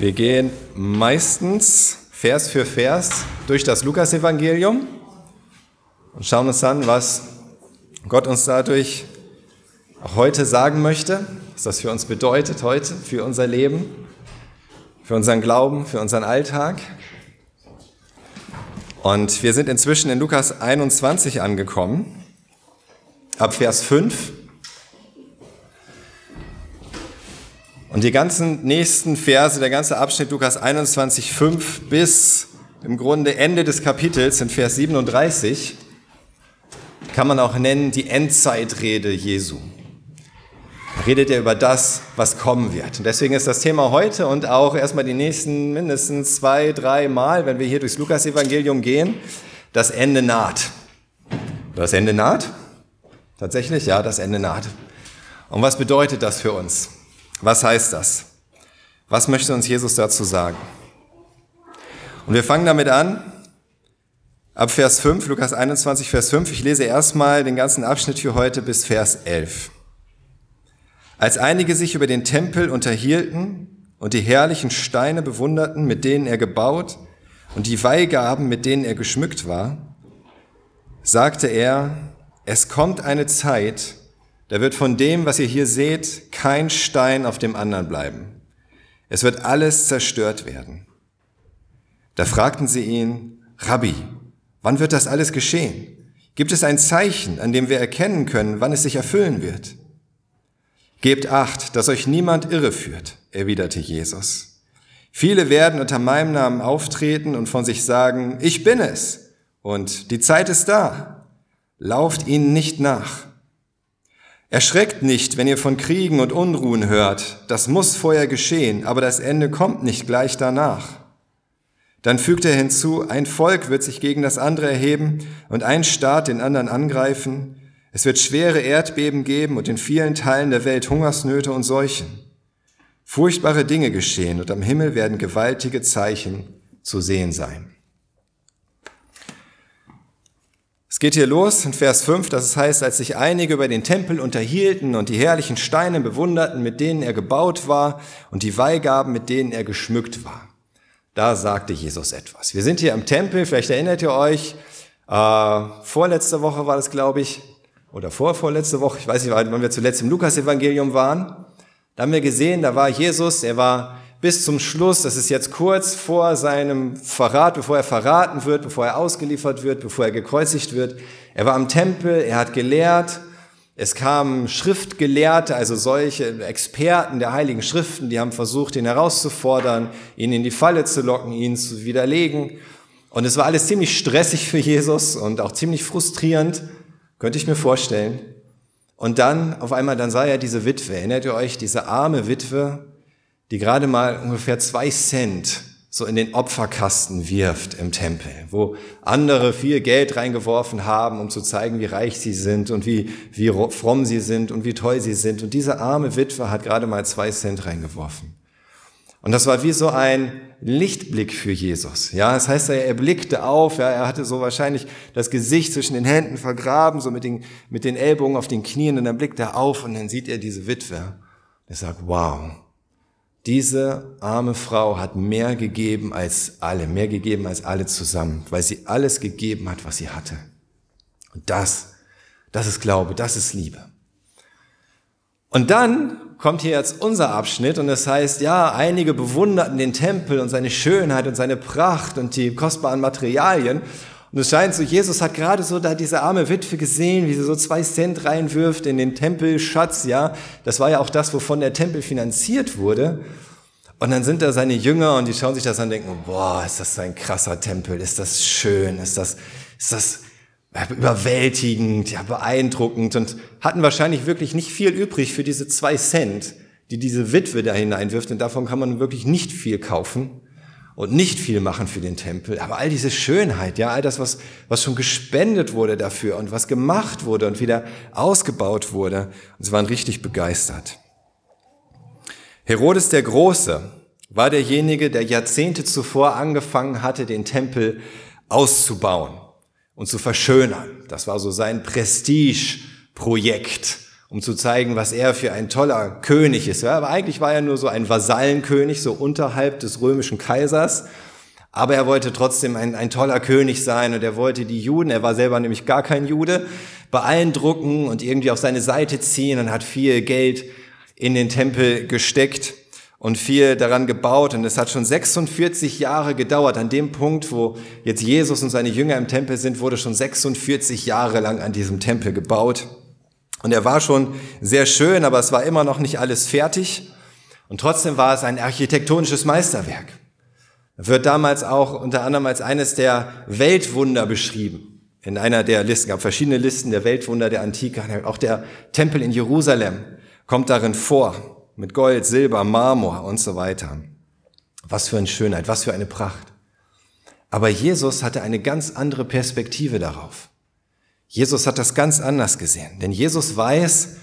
Wir gehen meistens Vers für Vers durch das Lukasevangelium und schauen uns an, was Gott uns dadurch heute sagen möchte, was das für uns bedeutet heute, für unser Leben, für unseren Glauben, für unseren Alltag. Und wir sind inzwischen in Lukas 21 angekommen, ab Vers 5. Und die ganzen nächsten Verse, der ganze Abschnitt Lukas 21, 5 bis im Grunde Ende des Kapitels in Vers 37 kann man auch nennen die Endzeitrede Jesu. Da redet er über das, was kommen wird. Und deswegen ist das Thema heute und auch erstmal die nächsten mindestens zwei, drei Mal, wenn wir hier durchs Lukas-Evangelium gehen, das Ende naht. Das Ende naht? Tatsächlich, ja, das Ende naht. Und was bedeutet das für uns? Was heißt das? Was möchte uns Jesus dazu sagen? Und wir fangen damit an, ab Vers 5, Lukas 21, Vers 5. Ich lese erstmal den ganzen Abschnitt für heute bis Vers 11. Als einige sich über den Tempel unterhielten und die herrlichen Steine bewunderten, mit denen er gebaut, und die Weihgaben, mit denen er geschmückt war, sagte er, es kommt eine Zeit, da wird von dem, was ihr hier seht, kein Stein auf dem anderen bleiben. Es wird alles zerstört werden. Da fragten sie ihn, Rabbi, wann wird das alles geschehen? Gibt es ein Zeichen, an dem wir erkennen können, wann es sich erfüllen wird? Gebt acht, dass euch niemand irreführt, erwiderte Jesus. Viele werden unter meinem Namen auftreten und von sich sagen, ich bin es und die Zeit ist da. Lauft ihnen nicht nach. Erschreckt nicht, wenn ihr von Kriegen und Unruhen hört. Das muss vorher geschehen, aber das Ende kommt nicht gleich danach. Dann fügt er hinzu, ein Volk wird sich gegen das andere erheben und ein Staat den anderen angreifen. Es wird schwere Erdbeben geben und in vielen Teilen der Welt Hungersnöte und Seuchen. Furchtbare Dinge geschehen und am Himmel werden gewaltige Zeichen zu sehen sein. Es geht hier los in Vers 5, dass es heißt, als sich einige über den Tempel unterhielten und die herrlichen Steine bewunderten, mit denen er gebaut war und die Weihgaben, mit denen er geschmückt war. Da sagte Jesus etwas. Wir sind hier im Tempel, vielleicht erinnert ihr euch, äh, vorletzte Woche war das, glaube ich, oder vorvorletzte Woche, ich weiß nicht, wann wir zuletzt im Lukas-Evangelium waren. Da haben wir gesehen, da war Jesus, er war bis zum Schluss, das ist jetzt kurz vor seinem Verrat, bevor er verraten wird, bevor er ausgeliefert wird, bevor er gekreuzigt wird. Er war am Tempel, er hat gelehrt, es kamen Schriftgelehrte, also solche Experten der Heiligen Schriften, die haben versucht, ihn herauszufordern, ihn in die Falle zu locken, ihn zu widerlegen. Und es war alles ziemlich stressig für Jesus und auch ziemlich frustrierend, könnte ich mir vorstellen. Und dann, auf einmal, dann sah er diese Witwe. Erinnert ihr euch, diese arme Witwe, die gerade mal ungefähr zwei Cent so in den Opferkasten wirft im Tempel, wo andere viel Geld reingeworfen haben, um zu zeigen, wie reich sie sind und wie, wie fromm sie sind und wie toll sie sind. Und diese arme Witwe hat gerade mal zwei Cent reingeworfen. Und das war wie so ein Lichtblick für Jesus. Ja, das heißt, er blickte auf, ja, er hatte so wahrscheinlich das Gesicht zwischen den Händen vergraben, so mit den, mit den Ellbogen auf den Knien, und dann blickt er auf und dann sieht er diese Witwe. Er sagt, wow, diese arme Frau hat mehr gegeben als alle, mehr gegeben als alle zusammen, weil sie alles gegeben hat, was sie hatte. Und das, das ist Glaube, das ist Liebe. Und dann kommt hier jetzt unser Abschnitt und das heißt, ja, einige bewunderten den Tempel und seine Schönheit und seine Pracht und die kostbaren Materialien und es scheint so, Jesus hat gerade so da diese arme Witwe gesehen, wie sie so zwei Cent reinwirft in den Tempelschatz, ja. Das war ja auch das, wovon der Tempel finanziert wurde. Und dann sind da seine Jünger und die schauen sich das an und denken, boah, ist das ein krasser Tempel, ist das schön, ist das, ist das überwältigend, ja, beeindruckend und hatten wahrscheinlich wirklich nicht viel übrig für diese zwei Cent, die diese Witwe da hineinwirft. Und davon kann man wirklich nicht viel kaufen und nicht viel machen für den Tempel, aber all diese Schönheit, ja, all das, was, was schon gespendet wurde dafür und was gemacht wurde und wieder ausgebaut wurde, und sie waren richtig begeistert. Herodes der Große war derjenige, der Jahrzehnte zuvor angefangen hatte, den Tempel auszubauen und zu verschönern. Das war so sein Prestigeprojekt. Um zu zeigen, was er für ein toller König ist. Ja, aber eigentlich war er nur so ein Vasallenkönig, so unterhalb des römischen Kaisers. Aber er wollte trotzdem ein, ein toller König sein und er wollte die Juden, er war selber nämlich gar kein Jude, beeindrucken und irgendwie auf seine Seite ziehen und hat viel Geld in den Tempel gesteckt und viel daran gebaut. Und es hat schon 46 Jahre gedauert. An dem Punkt, wo jetzt Jesus und seine Jünger im Tempel sind, wurde schon 46 Jahre lang an diesem Tempel gebaut. Und er war schon sehr schön, aber es war immer noch nicht alles fertig. Und trotzdem war es ein architektonisches Meisterwerk. Er wird damals auch unter anderem als eines der Weltwunder beschrieben. In einer der Listen, gab verschiedene Listen der Weltwunder der Antike. Auch der Tempel in Jerusalem kommt darin vor. Mit Gold, Silber, Marmor und so weiter. Was für eine Schönheit, was für eine Pracht. Aber Jesus hatte eine ganz andere Perspektive darauf. Jesus hat das ganz anders gesehen, denn Jesus weiß,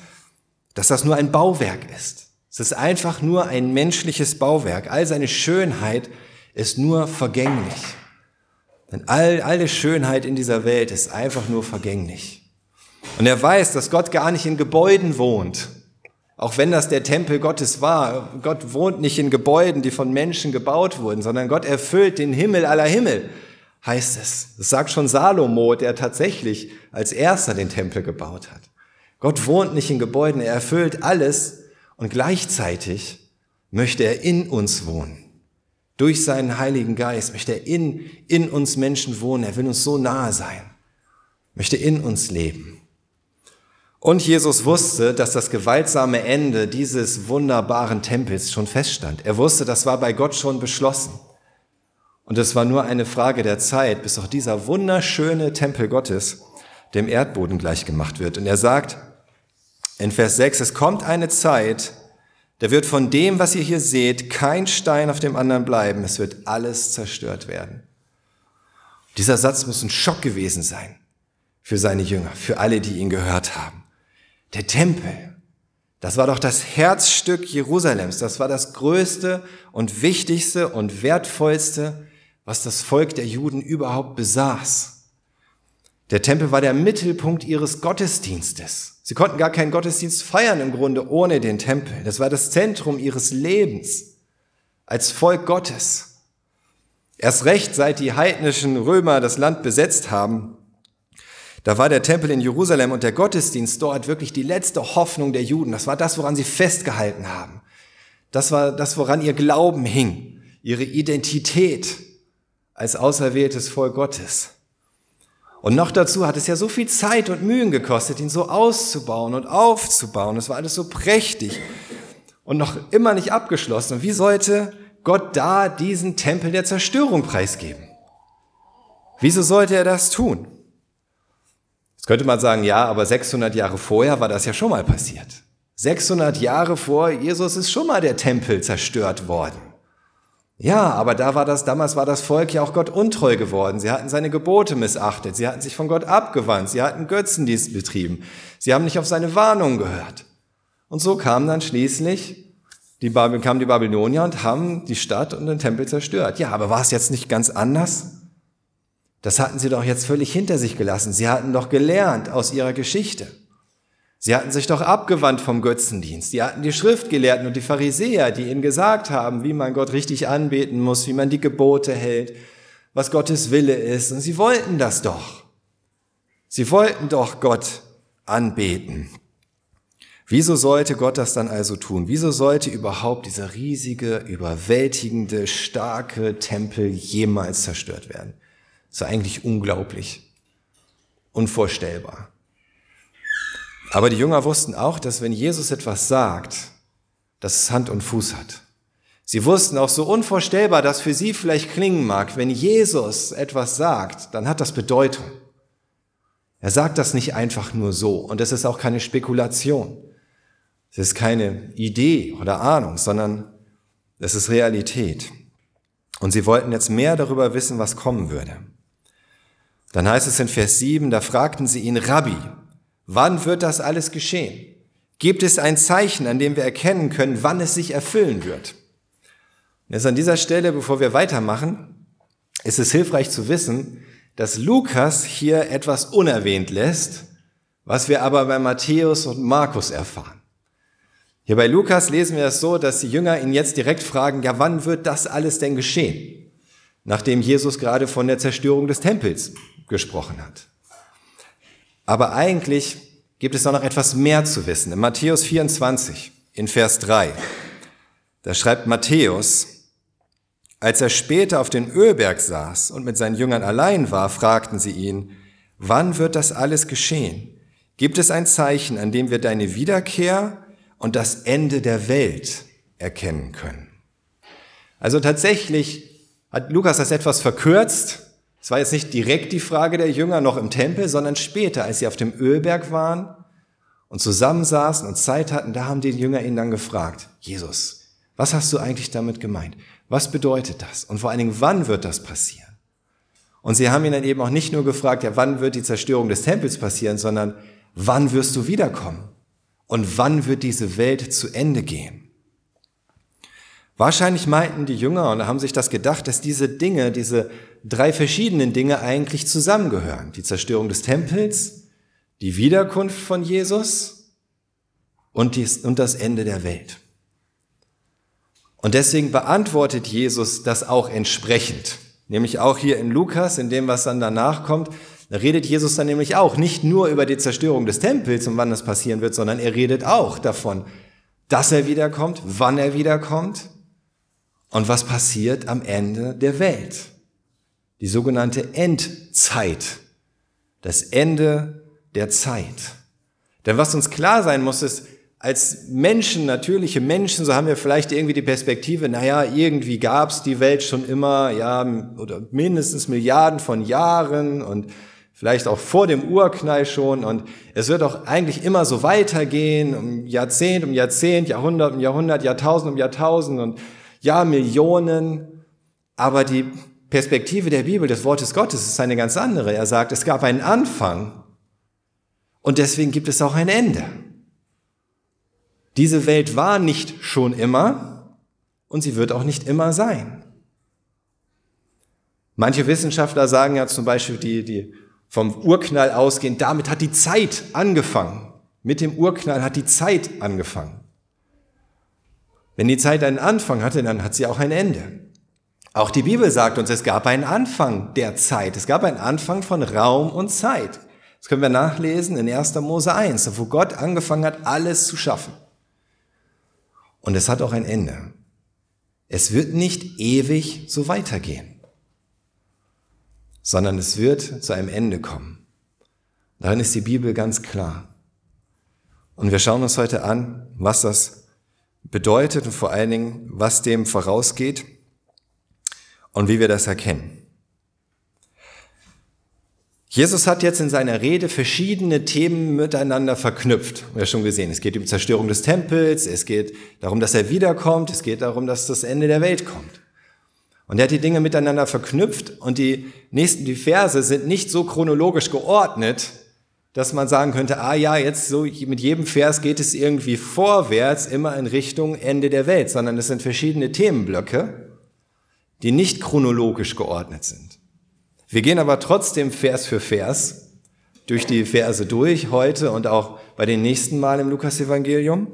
dass das nur ein Bauwerk ist. Es ist einfach nur ein menschliches Bauwerk. All seine Schönheit ist nur vergänglich. Denn all, alle Schönheit in dieser Welt ist einfach nur vergänglich. Und er weiß, dass Gott gar nicht in Gebäuden wohnt. Auch wenn das der Tempel Gottes war. Gott wohnt nicht in Gebäuden, die von Menschen gebaut wurden, sondern Gott erfüllt den Himmel aller Himmel heißt es. Das sagt schon Salomo, der tatsächlich als erster den Tempel gebaut hat. Gott wohnt nicht in Gebäuden, er erfüllt alles und gleichzeitig möchte er in uns wohnen. Durch seinen Heiligen Geist möchte er in, in uns Menschen wohnen. Er will uns so nahe sein, möchte in uns leben. Und Jesus wusste, dass das gewaltsame Ende dieses wunderbaren Tempels schon feststand. Er wusste, das war bei Gott schon beschlossen. Und es war nur eine Frage der Zeit, bis auch dieser wunderschöne Tempel Gottes dem Erdboden gleichgemacht wird. Und er sagt in Vers 6, es kommt eine Zeit, da wird von dem, was ihr hier seht, kein Stein auf dem anderen bleiben. Es wird alles zerstört werden. Dieser Satz muss ein Schock gewesen sein für seine Jünger, für alle, die ihn gehört haben. Der Tempel, das war doch das Herzstück Jerusalems. Das war das größte und wichtigste und wertvollste was das Volk der Juden überhaupt besaß. Der Tempel war der Mittelpunkt ihres Gottesdienstes. Sie konnten gar keinen Gottesdienst feiern im Grunde ohne den Tempel. Das war das Zentrum ihres Lebens als Volk Gottes. Erst recht, seit die heidnischen Römer das Land besetzt haben, da war der Tempel in Jerusalem und der Gottesdienst dort wirklich die letzte Hoffnung der Juden. Das war das, woran sie festgehalten haben. Das war das, woran ihr Glauben hing, ihre Identität als auserwähltes Volk Gottes. Und noch dazu hat es ja so viel Zeit und Mühen gekostet, ihn so auszubauen und aufzubauen. Es war alles so prächtig und noch immer nicht abgeschlossen. Und wie sollte Gott da diesen Tempel der Zerstörung preisgeben? Wieso sollte er das tun? Jetzt könnte man sagen, ja, aber 600 Jahre vorher war das ja schon mal passiert. 600 Jahre vor Jesus ist schon mal der Tempel zerstört worden. Ja, aber da war das, damals war das Volk ja auch Gott untreu geworden. Sie hatten seine Gebote missachtet. Sie hatten sich von Gott abgewandt. Sie hatten Götzendienst betrieben. Sie haben nicht auf seine Warnung gehört. Und so kam dann schließlich die, kamen die Babylonier und haben die Stadt und den Tempel zerstört. Ja, aber war es jetzt nicht ganz anders? Das hatten sie doch jetzt völlig hinter sich gelassen. Sie hatten doch gelernt aus ihrer Geschichte. Sie hatten sich doch abgewandt vom Götzendienst. Sie hatten die Schriftgelehrten und die Pharisäer, die ihnen gesagt haben, wie man Gott richtig anbeten muss, wie man die Gebote hält, was Gottes Wille ist. Und sie wollten das doch. Sie wollten doch Gott anbeten. Wieso sollte Gott das dann also tun? Wieso sollte überhaupt dieser riesige, überwältigende, starke Tempel jemals zerstört werden? Das ist eigentlich unglaublich, unvorstellbar. Aber die Jünger wussten auch, dass wenn Jesus etwas sagt, dass es Hand und Fuß hat. Sie wussten auch so unvorstellbar, dass für sie vielleicht klingen mag, wenn Jesus etwas sagt, dann hat das Bedeutung. Er sagt das nicht einfach nur so und es ist auch keine Spekulation. Es ist keine Idee oder Ahnung, sondern es ist Realität. Und sie wollten jetzt mehr darüber wissen, was kommen würde. Dann heißt es in Vers 7, da fragten sie ihn, Rabbi, Wann wird das alles geschehen? Gibt es ein Zeichen, an dem wir erkennen können, wann es sich erfüllen wird? Jetzt an dieser Stelle, bevor wir weitermachen, ist es hilfreich zu wissen, dass Lukas hier etwas unerwähnt lässt, was wir aber bei Matthäus und Markus erfahren. Hier bei Lukas lesen wir es so, dass die Jünger ihn jetzt direkt fragen, ja, wann wird das alles denn geschehen? Nachdem Jesus gerade von der Zerstörung des Tempels gesprochen hat. Aber eigentlich gibt es auch noch etwas mehr zu wissen. In Matthäus 24, in Vers 3, da schreibt Matthäus, als er später auf den Ölberg saß und mit seinen Jüngern allein war, fragten sie ihn, wann wird das alles geschehen? Gibt es ein Zeichen, an dem wir deine Wiederkehr und das Ende der Welt erkennen können? Also tatsächlich hat Lukas das etwas verkürzt. Es war jetzt nicht direkt die Frage der Jünger noch im Tempel, sondern später, als sie auf dem Ölberg waren und zusammensaßen und Zeit hatten, da haben die Jünger ihn dann gefragt, Jesus, was hast du eigentlich damit gemeint? Was bedeutet das? Und vor allen Dingen, wann wird das passieren? Und sie haben ihn dann eben auch nicht nur gefragt, ja, wann wird die Zerstörung des Tempels passieren, sondern wann wirst du wiederkommen? Und wann wird diese Welt zu Ende gehen? Wahrscheinlich meinten die Jünger und haben sich das gedacht, dass diese Dinge, diese drei verschiedenen Dinge eigentlich zusammengehören. Die Zerstörung des Tempels, die Wiederkunft von Jesus und, dies, und das Ende der Welt. Und deswegen beantwortet Jesus das auch entsprechend. Nämlich auch hier in Lukas, in dem, was dann danach kommt, da redet Jesus dann nämlich auch nicht nur über die Zerstörung des Tempels und wann das passieren wird, sondern er redet auch davon, dass er wiederkommt, wann er wiederkommt und was passiert am Ende der Welt. Die sogenannte Endzeit. Das Ende der Zeit. Denn was uns klar sein muss, ist, als Menschen, natürliche Menschen, so haben wir vielleicht irgendwie die Perspektive, naja, irgendwie gab es die Welt schon immer, ja, oder mindestens Milliarden von Jahren und vielleicht auch vor dem Urknall schon und es wird auch eigentlich immer so weitergehen, um Jahrzehnt um Jahrzehnt, Jahrhundert um Jahrhundert, Jahrtausend um Jahrtausend und ja, Millionen. Aber die Perspektive der Bibel, des Wortes Gottes, ist eine ganz andere. Er sagt, es gab einen Anfang und deswegen gibt es auch ein Ende. Diese Welt war nicht schon immer und sie wird auch nicht immer sein. Manche Wissenschaftler sagen ja zum Beispiel, die, die vom Urknall ausgehen, damit hat die Zeit angefangen. Mit dem Urknall hat die Zeit angefangen. Wenn die Zeit einen Anfang hatte, dann hat sie auch ein Ende. Auch die Bibel sagt uns, es gab einen Anfang der Zeit. Es gab einen Anfang von Raum und Zeit. Das können wir nachlesen in 1. Mose 1, wo Gott angefangen hat, alles zu schaffen. Und es hat auch ein Ende. Es wird nicht ewig so weitergehen sondern es wird zu einem Ende kommen. Darin ist die Bibel ganz klar. Und wir schauen uns heute an, was das bedeutet und vor allen Dingen, was dem vorausgeht und wie wir das erkennen. Jesus hat jetzt in seiner Rede verschiedene Themen miteinander verknüpft. Wir haben schon gesehen, es geht um Zerstörung des Tempels, es geht darum, dass er wiederkommt, es geht darum, dass das Ende der Welt kommt. Und er hat die Dinge miteinander verknüpft und die nächsten, die Verse sind nicht so chronologisch geordnet, dass man sagen könnte, ah ja, jetzt so mit jedem Vers geht es irgendwie vorwärts, immer in Richtung Ende der Welt, sondern es sind verschiedene Themenblöcke, die nicht chronologisch geordnet sind. Wir gehen aber trotzdem Vers für Vers durch die Verse durch, heute und auch bei den nächsten Mal im Lukas-Evangelium.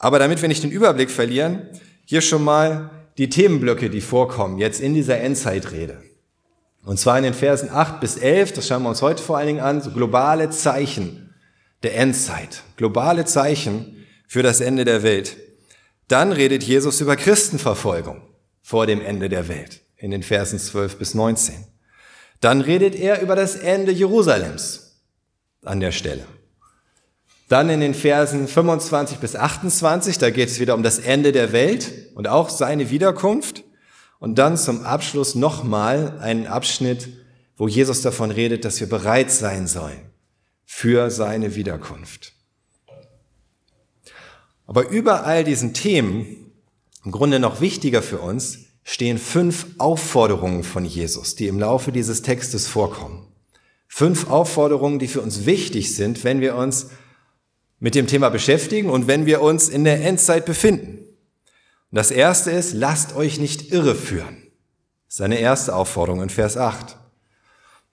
Aber damit wir nicht den Überblick verlieren, hier schon mal die Themenblöcke, die vorkommen, jetzt in dieser Endzeitrede. Und zwar in den Versen 8 bis 11, das schauen wir uns heute vor allen Dingen an, so globale Zeichen der Endzeit, globale Zeichen für das Ende der Welt. Dann redet Jesus über Christenverfolgung vor dem Ende der Welt in den Versen 12 bis 19. Dann redet er über das Ende Jerusalems an der Stelle. Dann in den Versen 25 bis 28, da geht es wieder um das Ende der Welt und auch seine Wiederkunft. Und dann zum Abschluss nochmal einen Abschnitt, wo Jesus davon redet, dass wir bereit sein sollen für seine Wiederkunft. Aber über all diesen Themen, im Grunde noch wichtiger für uns, stehen fünf Aufforderungen von Jesus, die im Laufe dieses Textes vorkommen. Fünf Aufforderungen, die für uns wichtig sind, wenn wir uns mit dem Thema beschäftigen und wenn wir uns in der Endzeit befinden. Das erste ist, lasst euch nicht irreführen. Seine erste Aufforderung in Vers 8.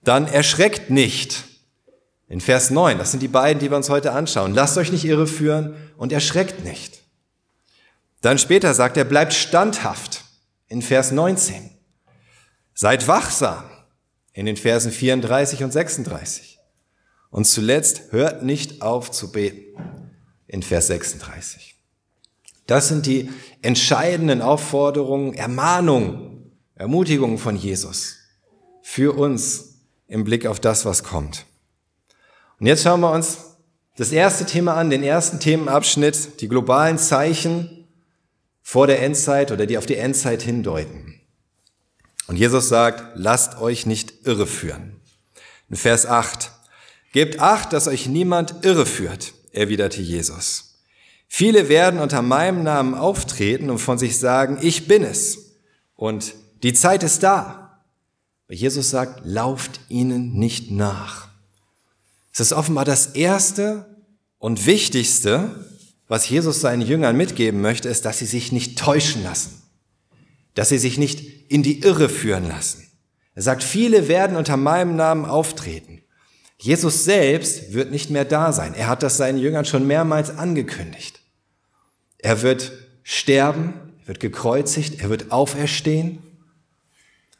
Dann erschreckt nicht. In Vers 9, das sind die beiden, die wir uns heute anschauen. Lasst euch nicht irreführen und erschreckt nicht. Dann später sagt er, bleibt standhaft in Vers 19. Seid wachsam in den Versen 34 und 36. Und zuletzt hört nicht auf zu beten in Vers 36. Das sind die entscheidenden Aufforderungen, Ermahnungen, Ermutigungen von Jesus für uns im Blick auf das, was kommt. Und jetzt schauen wir uns das erste Thema an, den ersten Themenabschnitt, die globalen Zeichen vor der Endzeit oder die auf die Endzeit hindeuten. Und Jesus sagt, lasst euch nicht irreführen. In Vers 8, gebt acht, dass euch niemand irreführt, erwiderte Jesus. Viele werden unter meinem Namen auftreten und von sich sagen, ich bin es. Und die Zeit ist da. Aber Jesus sagt, lauft ihnen nicht nach. Es ist offenbar das Erste und Wichtigste, was Jesus seinen Jüngern mitgeben möchte, ist, dass sie sich nicht täuschen lassen. Dass sie sich nicht in die Irre führen lassen. Er sagt, viele werden unter meinem Namen auftreten. Jesus selbst wird nicht mehr da sein. Er hat das seinen Jüngern schon mehrmals angekündigt. Er wird sterben, er wird gekreuzigt, er wird auferstehen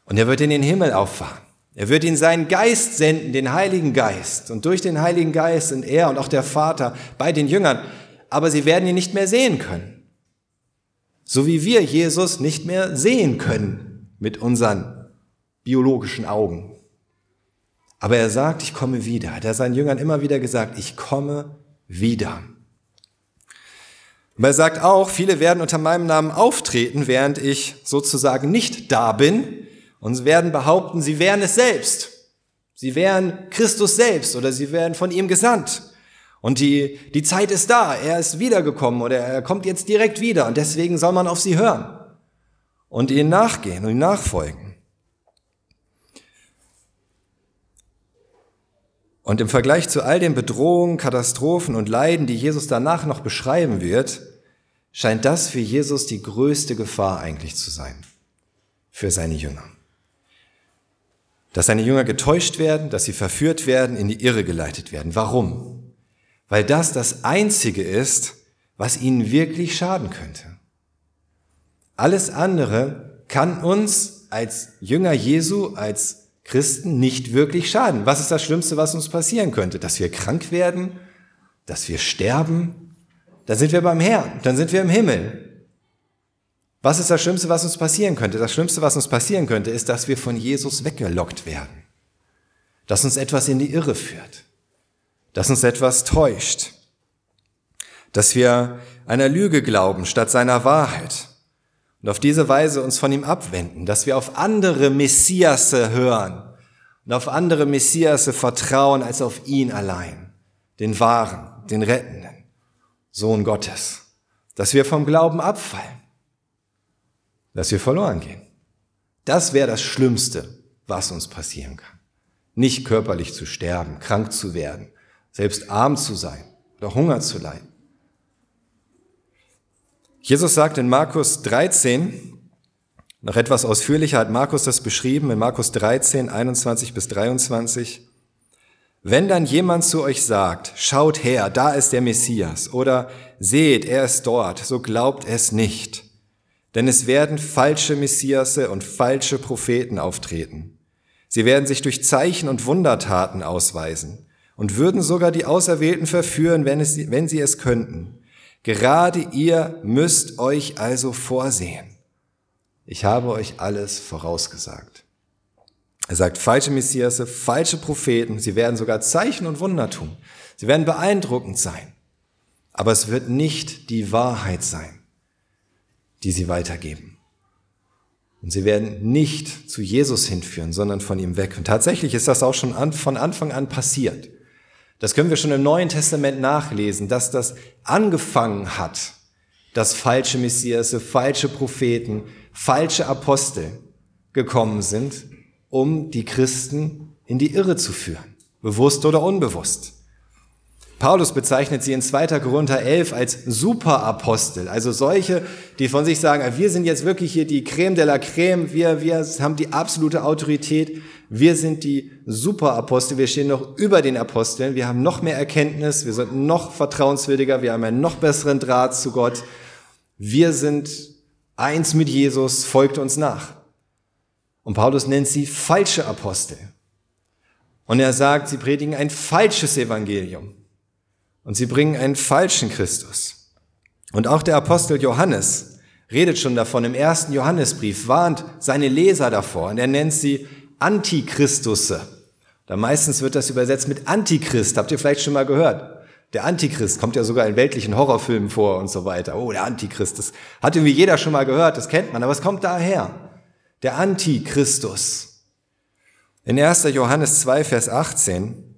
und er wird in den Himmel auffahren. Er wird ihn seinen Geist senden, den Heiligen Geist. Und durch den Heiligen Geist sind er und auch der Vater bei den Jüngern. Aber sie werden ihn nicht mehr sehen können. So wie wir Jesus nicht mehr sehen können mit unseren biologischen Augen. Aber er sagt, ich komme wieder. Hat er seinen Jüngern immer wieder gesagt, ich komme wieder. Und er sagt auch, viele werden unter meinem Namen auftreten, während ich sozusagen nicht da bin und werden behaupten, sie wären es selbst. Sie wären Christus selbst oder sie wären von ihm gesandt. Und die, die Zeit ist da, er ist wiedergekommen oder er kommt jetzt direkt wieder und deswegen soll man auf sie hören und ihnen nachgehen und ihnen nachfolgen. Und im Vergleich zu all den Bedrohungen, Katastrophen und Leiden, die Jesus danach noch beschreiben wird, scheint das für Jesus die größte Gefahr eigentlich zu sein. Für seine Jünger. Dass seine Jünger getäuscht werden, dass sie verführt werden, in die Irre geleitet werden. Warum? Weil das das Einzige ist, was ihnen wirklich schaden könnte. Alles andere kann uns als Jünger Jesu, als Christen nicht wirklich schaden. Was ist das Schlimmste, was uns passieren könnte? Dass wir krank werden, dass wir sterben. Dann sind wir beim Herrn, dann sind wir im Himmel. Was ist das Schlimmste, was uns passieren könnte? Das Schlimmste, was uns passieren könnte, ist, dass wir von Jesus weggelockt werden. Dass uns etwas in die Irre führt. Dass uns etwas täuscht. Dass wir einer Lüge glauben statt seiner Wahrheit und auf diese Weise uns von ihm abwenden, dass wir auf andere Messiasse hören und auf andere Messiasse vertrauen als auf ihn allein, den wahren, den rettenden Sohn Gottes, dass wir vom Glauben abfallen, dass wir verloren gehen. Das wäre das Schlimmste, was uns passieren kann. Nicht körperlich zu sterben, krank zu werden, selbst arm zu sein oder Hunger zu leiden. Jesus sagt in Markus 13, noch etwas ausführlicher hat Markus das beschrieben, in Markus 13, 21 bis 23, wenn dann jemand zu euch sagt, schaut her, da ist der Messias, oder seht, er ist dort, so glaubt es nicht. Denn es werden falsche Messiasse und falsche Propheten auftreten. Sie werden sich durch Zeichen und Wundertaten ausweisen und würden sogar die Auserwählten verführen, wenn, es, wenn sie es könnten. Gerade ihr müsst euch also vorsehen. Ich habe euch alles vorausgesagt. Er sagt, falsche Messiasse, falsche Propheten, sie werden sogar Zeichen und Wunder tun. Sie werden beeindruckend sein. Aber es wird nicht die Wahrheit sein, die sie weitergeben. Und sie werden nicht zu Jesus hinführen, sondern von ihm weg. Und tatsächlich ist das auch schon von Anfang an passiert. Das können wir schon im Neuen Testament nachlesen, dass das angefangen hat, dass falsche Messias, falsche Propheten, falsche Apostel gekommen sind, um die Christen in die Irre zu führen, bewusst oder unbewusst. Paulus bezeichnet sie in 2. Korinther 11 als Superapostel, also solche, die von sich sagen, wir sind jetzt wirklich hier die Creme de la Creme, wir, wir haben die absolute Autorität, Wir sind die Superapostel, wir stehen noch über den Aposteln, wir haben noch mehr Erkenntnis, wir sind noch vertrauenswürdiger, wir haben einen noch besseren Draht zu Gott. Wir sind eins mit Jesus, folgt uns nach. Und Paulus nennt sie falsche Apostel. Und er sagt, sie predigen ein falsches Evangelium. Und sie bringen einen falschen Christus. Und auch der Apostel Johannes redet schon davon im ersten Johannesbrief, warnt seine Leser davor. Und er nennt sie Antichristusse. Da meistens wird das übersetzt mit Antichrist. Habt ihr vielleicht schon mal gehört? Der Antichrist kommt ja sogar in weltlichen Horrorfilmen vor und so weiter. Oh, der Antichrist. Das hat irgendwie jeder schon mal gehört, das kennt man. Aber es kommt daher. Der Antichristus. In 1. Johannes 2, Vers 18,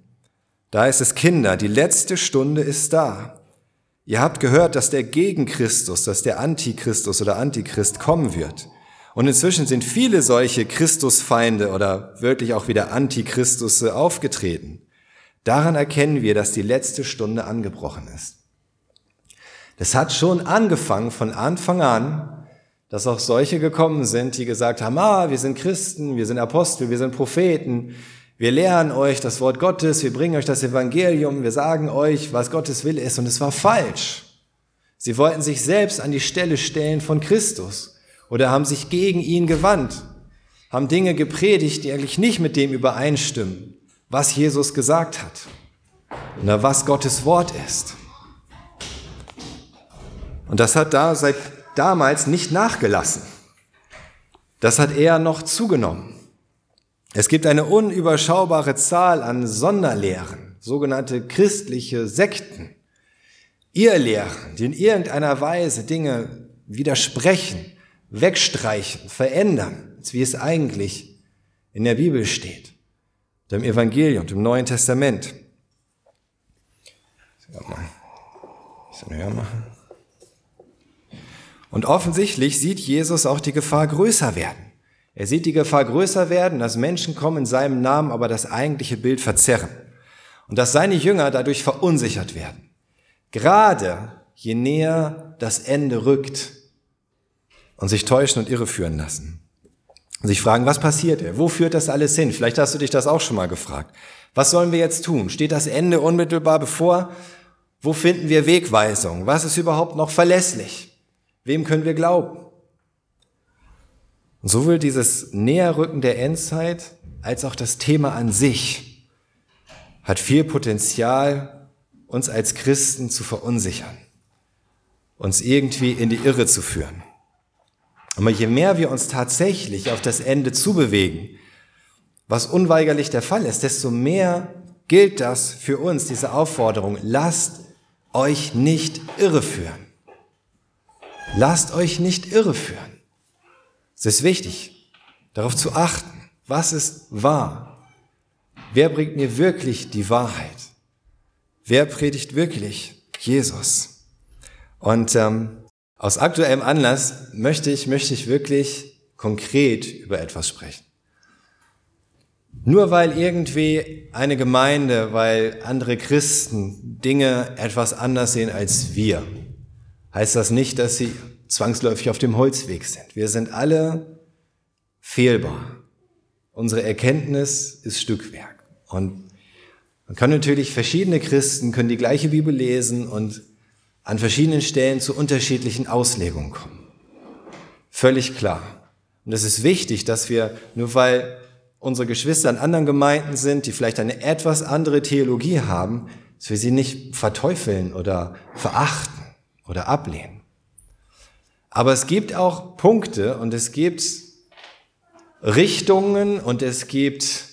da ist es Kinder, die letzte Stunde ist da. Ihr habt gehört, dass der Gegenchristus, dass der Antichristus oder Antichrist kommen wird. Und inzwischen sind viele solche Christusfeinde oder wirklich auch wieder Antichristusse aufgetreten. Daran erkennen wir, dass die letzte Stunde angebrochen ist. Das hat schon angefangen von Anfang an, dass auch solche gekommen sind, die gesagt haben, ah, wir sind Christen, wir sind Apostel, wir sind Propheten, wir lehren euch das Wort Gottes, wir bringen euch das Evangelium, wir sagen euch, was Gottes Wille ist. Und es war falsch. Sie wollten sich selbst an die Stelle stellen von Christus oder haben sich gegen ihn gewandt, haben Dinge gepredigt, die eigentlich nicht mit dem übereinstimmen was Jesus gesagt hat oder was Gottes Wort ist. Und das hat da seit damals nicht nachgelassen. Das hat eher noch zugenommen. Es gibt eine unüberschaubare Zahl an Sonderlehren, sogenannte christliche Sekten, Irrlehren, die in irgendeiner Weise Dinge widersprechen, wegstreichen, verändern, wie es eigentlich in der Bibel steht dem Evangelium, dem Neuen Testament. Und offensichtlich sieht Jesus auch die Gefahr größer werden. Er sieht die Gefahr größer werden, dass Menschen kommen in seinem Namen, aber das eigentliche Bild verzerren. Und dass seine Jünger dadurch verunsichert werden. Gerade je näher das Ende rückt und sich täuschen und irreführen lassen und sich fragen, was passiert er? Wo führt das alles hin? Vielleicht hast du dich das auch schon mal gefragt. Was sollen wir jetzt tun? Steht das Ende unmittelbar bevor? Wo finden wir Wegweisung? Was ist überhaupt noch verlässlich? Wem können wir glauben? Und sowohl dieses Näherrücken der Endzeit als auch das Thema an sich hat viel Potenzial, uns als Christen zu verunsichern, uns irgendwie in die Irre zu führen. Aber je mehr wir uns tatsächlich auf das Ende zubewegen, was unweigerlich der Fall ist, desto mehr gilt das für uns, diese Aufforderung, lasst euch nicht irreführen. Lasst euch nicht irreführen. Es ist wichtig, darauf zu achten, was ist wahr. Wer bringt mir wirklich die Wahrheit? Wer predigt wirklich Jesus? Und ähm, aus aktuellem Anlass möchte ich, möchte ich wirklich konkret über etwas sprechen. Nur weil irgendwie eine Gemeinde, weil andere Christen Dinge etwas anders sehen als wir, heißt das nicht, dass sie zwangsläufig auf dem Holzweg sind. Wir sind alle fehlbar. Unsere Erkenntnis ist Stückwerk. Und man kann natürlich verschiedene Christen können die gleiche Bibel lesen und an verschiedenen Stellen zu unterschiedlichen Auslegungen kommen. Völlig klar. Und es ist wichtig, dass wir, nur weil unsere Geschwister in anderen Gemeinden sind, die vielleicht eine etwas andere Theologie haben, dass wir sie nicht verteufeln oder verachten oder ablehnen. Aber es gibt auch Punkte und es gibt Richtungen und es gibt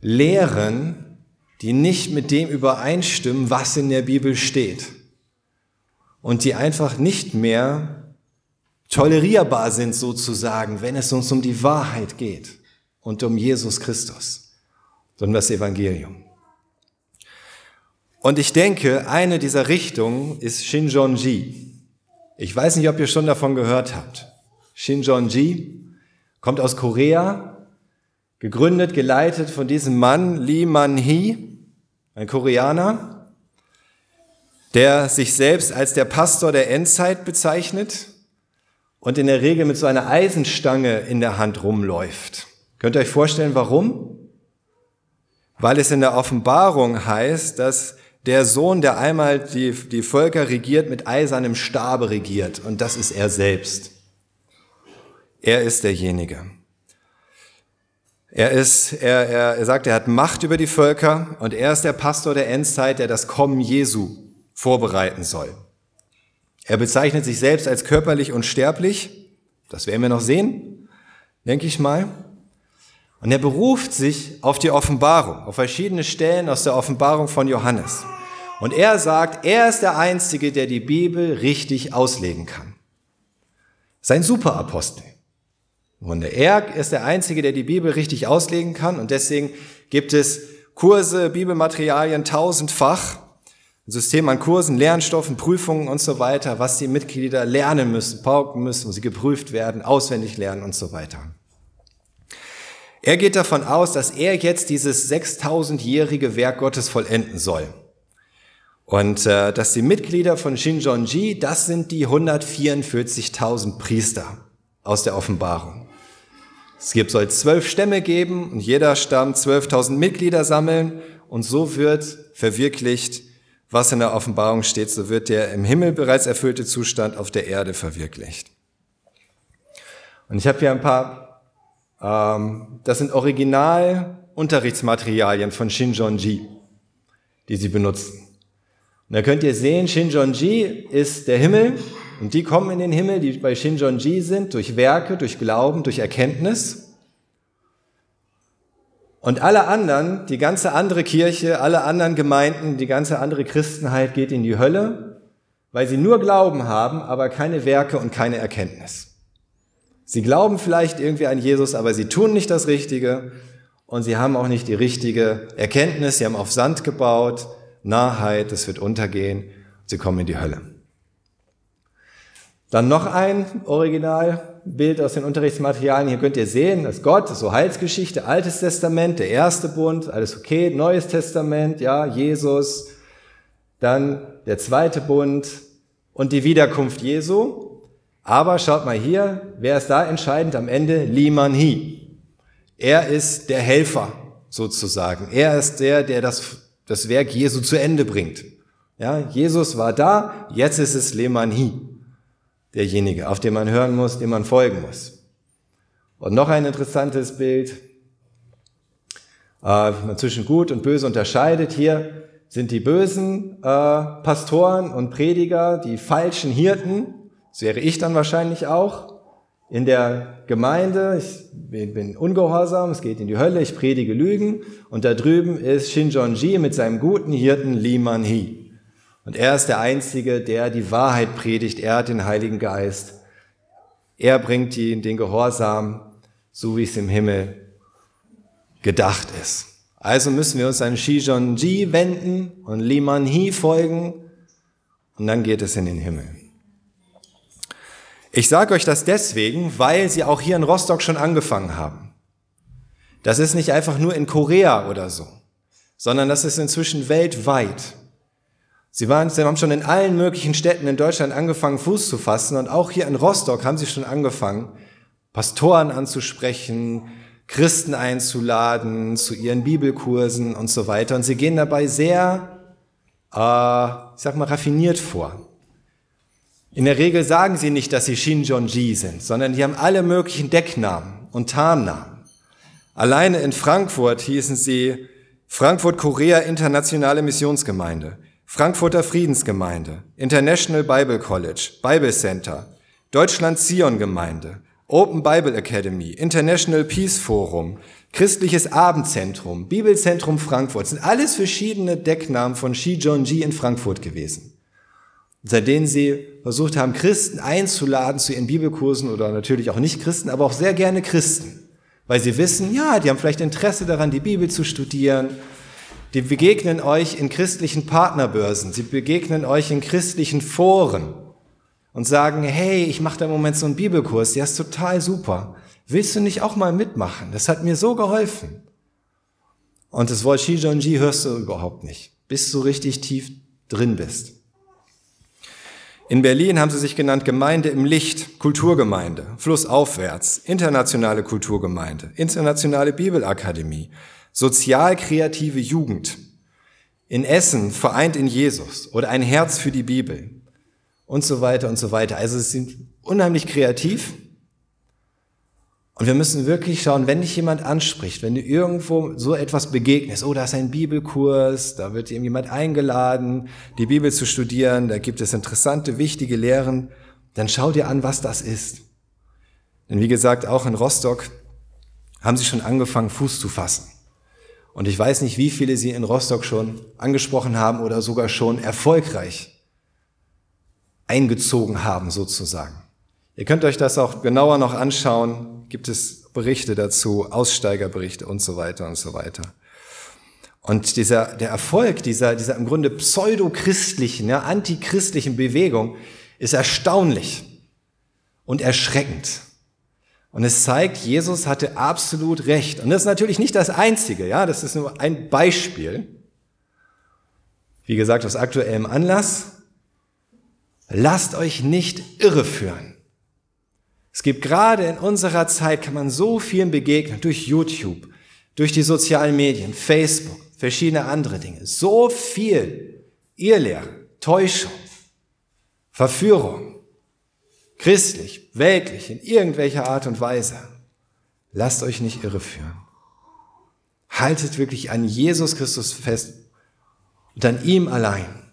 Lehren, die nicht mit dem übereinstimmen, was in der Bibel steht und die einfach nicht mehr tolerierbar sind sozusagen, wenn es uns um die Wahrheit geht und um Jesus Christus, sondern das Evangelium. Und ich denke, eine dieser Richtungen ist Shinjonji. Ich weiß nicht, ob ihr schon davon gehört habt. Shinjonji kommt aus Korea, gegründet, geleitet von diesem Mann Lee Man-hee, ein Koreaner, der sich selbst als der Pastor der Endzeit bezeichnet und in der Regel mit so einer Eisenstange in der Hand rumläuft. Könnt ihr euch vorstellen, warum? weil es in der Offenbarung heißt, dass der Sohn, der einmal die, die Völker regiert, mit eisernem Stabe regiert. Und das ist er selbst. Er ist derjenige. Er ist, er, er, er sagt, er hat Macht über die Völker und er ist der Pastor der Endzeit, der das Kommen Jesu vorbereiten soll. Er bezeichnet sich selbst als körperlich unsterblich. Das werden wir noch sehen, denke ich mal. Und er beruft sich auf die Offenbarung, auf verschiedene Stellen aus der Offenbarung von Johannes. Und er sagt, er ist der Einzige, der die Bibel richtig auslegen kann. Sein Superapostel. Und er ist der Einzige, der die Bibel richtig auslegen kann. Und deswegen gibt es Kurse, Bibelmaterialien tausendfach, ein System an Kursen, Lernstoffen, Prüfungen und so weiter, was die Mitglieder lernen müssen, pauken müssen, wo sie geprüft werden, auswendig lernen und so weiter. Er geht davon aus, dass er jetzt dieses 6000-jährige Werk Gottes vollenden soll. Und äh, dass die Mitglieder von Shinjonji, das sind die 144.000 Priester aus der Offenbarung. Es gibt, soll zwölf Stämme geben und jeder Stamm 12.000 Mitglieder sammeln und so wird verwirklicht, was in der Offenbarung steht, so wird der im Himmel bereits erfüllte Zustand auf der Erde verwirklicht. Und ich habe hier ein paar, ähm, das sind Original-Unterrichtsmaterialien von Shinjonji, die sie benutzen. Und da könnt ihr sehen, Shinjonji ist der Himmel und die kommen in den Himmel, die bei Shinjonji sind, durch Werke, durch Glauben, durch Erkenntnis. Und alle anderen, die ganze andere Kirche, alle anderen Gemeinden, die ganze andere Christenheit geht in die Hölle, weil sie nur Glauben haben, aber keine Werke und keine Erkenntnis. Sie glauben vielleicht irgendwie an Jesus, aber sie tun nicht das Richtige und sie haben auch nicht die richtige Erkenntnis. Sie haben auf Sand gebaut, Nahheit, es wird untergehen, sie kommen in die Hölle. Dann noch ein Originalbild aus den Unterrichtsmaterialien. Hier könnt ihr sehen, dass Gott, so Heilsgeschichte, Altes Testament, der erste Bund, alles okay, Neues Testament, ja, Jesus, dann der zweite Bund und die Wiederkunft Jesu. Aber schaut mal hier, wer ist da entscheidend am Ende? Liman Hi. Er ist der Helfer sozusagen. Er ist der, der das, das Werk Jesu zu Ende bringt. Ja, Jesus war da, jetzt ist es Liman Hi derjenige, auf den man hören muss, dem man folgen muss. Und noch ein interessantes Bild, äh, man zwischen Gut und Böse unterscheidet. Hier sind die bösen äh, Pastoren und Prediger, die falschen Hirten. Das wäre ich dann wahrscheinlich auch. In der Gemeinde, ich bin ungehorsam, es geht in die Hölle, ich predige Lügen. Und da drüben ist Shinjonji mit seinem guten Hirten Li Man Hee. Und er ist der Einzige, der die Wahrheit predigt. Er hat den Heiligen Geist. Er bringt ihn den Gehorsam, so wie es im Himmel gedacht ist. Also müssen wir uns an Shijon Ji wenden und Liman Hi folgen und dann geht es in den Himmel. Ich sage euch das deswegen, weil sie auch hier in Rostock schon angefangen haben. Das ist nicht einfach nur in Korea oder so, sondern das ist inzwischen weltweit. Sie, waren, sie haben schon in allen möglichen Städten in Deutschland angefangen, Fuß zu fassen. Und auch hier in Rostock haben sie schon angefangen, Pastoren anzusprechen, Christen einzuladen zu ihren Bibelkursen und so weiter. Und sie gehen dabei sehr, äh, ich sag mal, raffiniert vor. In der Regel sagen sie nicht, dass sie Shinjonji sind, sondern die haben alle möglichen Decknamen und Tarnnamen. Alleine in Frankfurt hießen sie Frankfurt-Korea Internationale Missionsgemeinde. Frankfurter Friedensgemeinde, International Bible College, Bible Center, Deutschland Zion Gemeinde, Open Bible Academy, International Peace Forum, Christliches Abendzentrum, Bibelzentrum Frankfurt, sind alles verschiedene Decknamen von Shi Ji in Frankfurt gewesen. Seit denen sie versucht haben, Christen einzuladen zu ihren Bibelkursen oder natürlich auch nicht Christen, aber auch sehr gerne Christen. Weil sie wissen, ja, die haben vielleicht Interesse daran, die Bibel zu studieren die begegnen euch in christlichen Partnerbörsen, sie begegnen euch in christlichen Foren und sagen, hey, ich mache da im Moment so einen Bibelkurs, der ist total super. Willst du nicht auch mal mitmachen? Das hat mir so geholfen. Und das Wort Shijonji hörst du überhaupt nicht, bis du richtig tief drin bist. In Berlin haben sie sich genannt Gemeinde im Licht, Kulturgemeinde, Flussaufwärts, internationale Kulturgemeinde, internationale Bibelakademie, sozial kreative Jugend, in Essen vereint in Jesus oder ein Herz für die Bibel und so weiter und so weiter. Also es sind unheimlich kreativ. Und wir müssen wirklich schauen, wenn dich jemand anspricht, wenn du irgendwo so etwas begegnest, oh, da ist ein Bibelkurs, da wird jemand eingeladen, die Bibel zu studieren, da gibt es interessante, wichtige Lehren, dann schau dir an, was das ist. Denn wie gesagt, auch in Rostock haben sie schon angefangen, Fuß zu fassen. Und ich weiß nicht, wie viele sie in Rostock schon angesprochen haben oder sogar schon erfolgreich eingezogen haben, sozusagen. Ihr könnt euch das auch genauer noch anschauen. Gibt es Berichte dazu, Aussteigerberichte und so weiter und so weiter. Und dieser, der Erfolg dieser, dieser im Grunde pseudochristlichen, ja, antichristlichen Bewegung ist erstaunlich und erschreckend. Und es zeigt, Jesus hatte absolut recht. Und das ist natürlich nicht das Einzige, ja, das ist nur ein Beispiel. Wie gesagt, aus aktuellem Anlass. Lasst euch nicht irreführen. Es gibt gerade in unserer Zeit, kann man so vielen begegnen, durch YouTube, durch die sozialen Medien, Facebook, verschiedene andere Dinge. So viel Irrlehre, Täuschung, Verführung, christlich, weltlich, in irgendwelcher Art und Weise. Lasst euch nicht irreführen. Haltet wirklich an Jesus Christus fest und an ihm allein.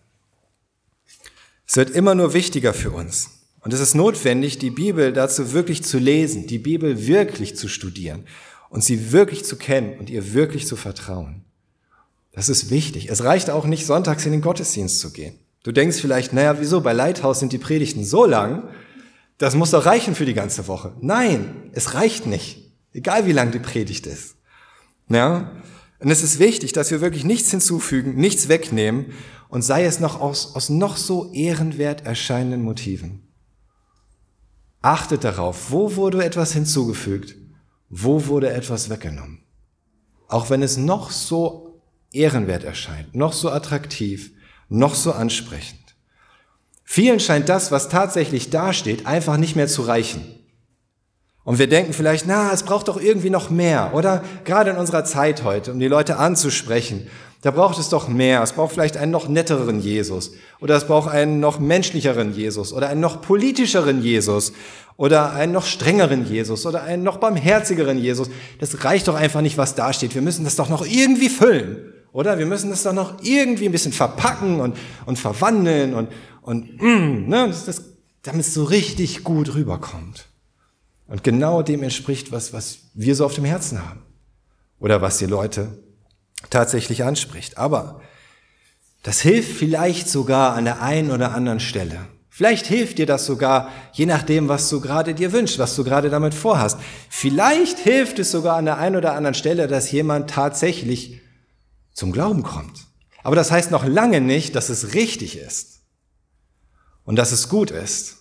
Es wird immer nur wichtiger für uns. Und es ist notwendig, die Bibel dazu wirklich zu lesen, die Bibel wirklich zu studieren und sie wirklich zu kennen und ihr wirklich zu vertrauen. Das ist wichtig. Es reicht auch nicht, sonntags in den Gottesdienst zu gehen. Du denkst vielleicht, naja, wieso? Bei Lighthouse sind die Predigten so lang, das muss doch reichen für die ganze Woche. Nein, es reicht nicht. Egal wie lang die Predigt ist. Ja? Und es ist wichtig, dass wir wirklich nichts hinzufügen, nichts wegnehmen und sei es noch aus, aus noch so ehrenwert erscheinenden Motiven. Achtet darauf, wo wurde etwas hinzugefügt, wo wurde etwas weggenommen. Auch wenn es noch so ehrenwert erscheint, noch so attraktiv, noch so ansprechend. Vielen scheint das, was tatsächlich dasteht, einfach nicht mehr zu reichen. Und wir denken vielleicht, na, es braucht doch irgendwie noch mehr, oder? Gerade in unserer Zeit heute, um die Leute anzusprechen, da braucht es doch mehr. Es braucht vielleicht einen noch netteren Jesus, oder es braucht einen noch menschlicheren Jesus, oder einen noch politischeren Jesus, oder einen noch strengeren Jesus, oder einen noch barmherzigeren Jesus. Das reicht doch einfach nicht, was dasteht. Wir müssen das doch noch irgendwie füllen, oder? Wir müssen das doch noch irgendwie ein bisschen verpacken und, und verwandeln und, und mm, ne, das, das, damit es so richtig gut rüberkommt. Und genau dem entspricht, was, was wir so auf dem Herzen haben. Oder was die Leute tatsächlich anspricht. Aber das hilft vielleicht sogar an der einen oder anderen Stelle. Vielleicht hilft dir das sogar, je nachdem, was du gerade dir wünschst, was du gerade damit vorhast. Vielleicht hilft es sogar an der einen oder anderen Stelle, dass jemand tatsächlich zum Glauben kommt. Aber das heißt noch lange nicht, dass es richtig ist und dass es gut ist.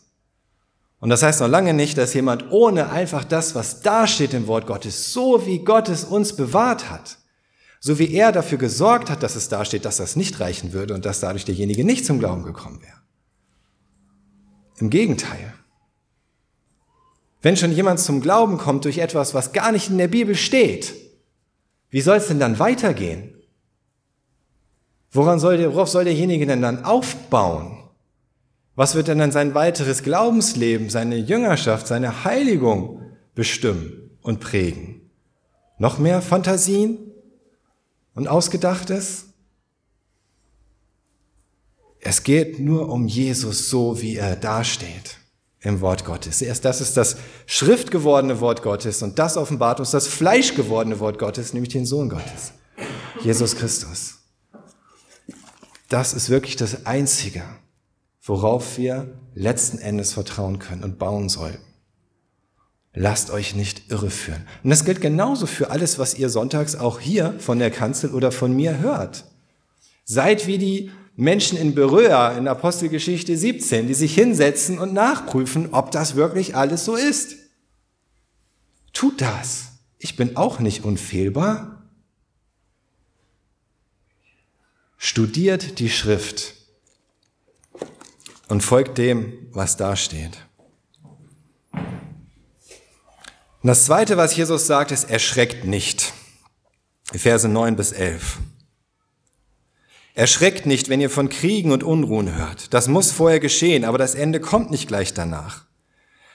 Und das heißt noch lange nicht, dass jemand ohne einfach das, was da steht im Wort Gottes, so wie Gott es uns bewahrt hat, so wie er dafür gesorgt hat, dass es da steht, dass das nicht reichen würde und dass dadurch derjenige nicht zum Glauben gekommen wäre. Im Gegenteil. Wenn schon jemand zum Glauben kommt durch etwas, was gar nicht in der Bibel steht, wie soll es denn dann weitergehen? Woran soll der, worauf soll derjenige denn dann aufbauen? Was wird denn dann sein weiteres Glaubensleben, seine Jüngerschaft, seine Heiligung bestimmen und prägen? Noch mehr Fantasien und Ausgedachtes? Es geht nur um Jesus so, wie er dasteht im Wort Gottes. Erst das ist das schriftgewordene Wort Gottes und das offenbart uns das fleischgewordene Wort Gottes, nämlich den Sohn Gottes, Jesus Christus. Das ist wirklich das Einzige, worauf wir letzten Endes vertrauen können und bauen sollten. Lasst euch nicht irreführen. Und das gilt genauso für alles, was ihr sonntags auch hier von der Kanzel oder von mir hört. Seid wie die Menschen in Beröa in Apostelgeschichte 17, die sich hinsetzen und nachprüfen, ob das wirklich alles so ist. Tut das. Ich bin auch nicht unfehlbar. Studiert die Schrift und folgt dem, was da steht. Und das Zweite, was Jesus sagt, ist, erschreckt nicht. Verse 9 bis 11. Erschreckt nicht, wenn ihr von Kriegen und Unruhen hört. Das muss vorher geschehen, aber das Ende kommt nicht gleich danach.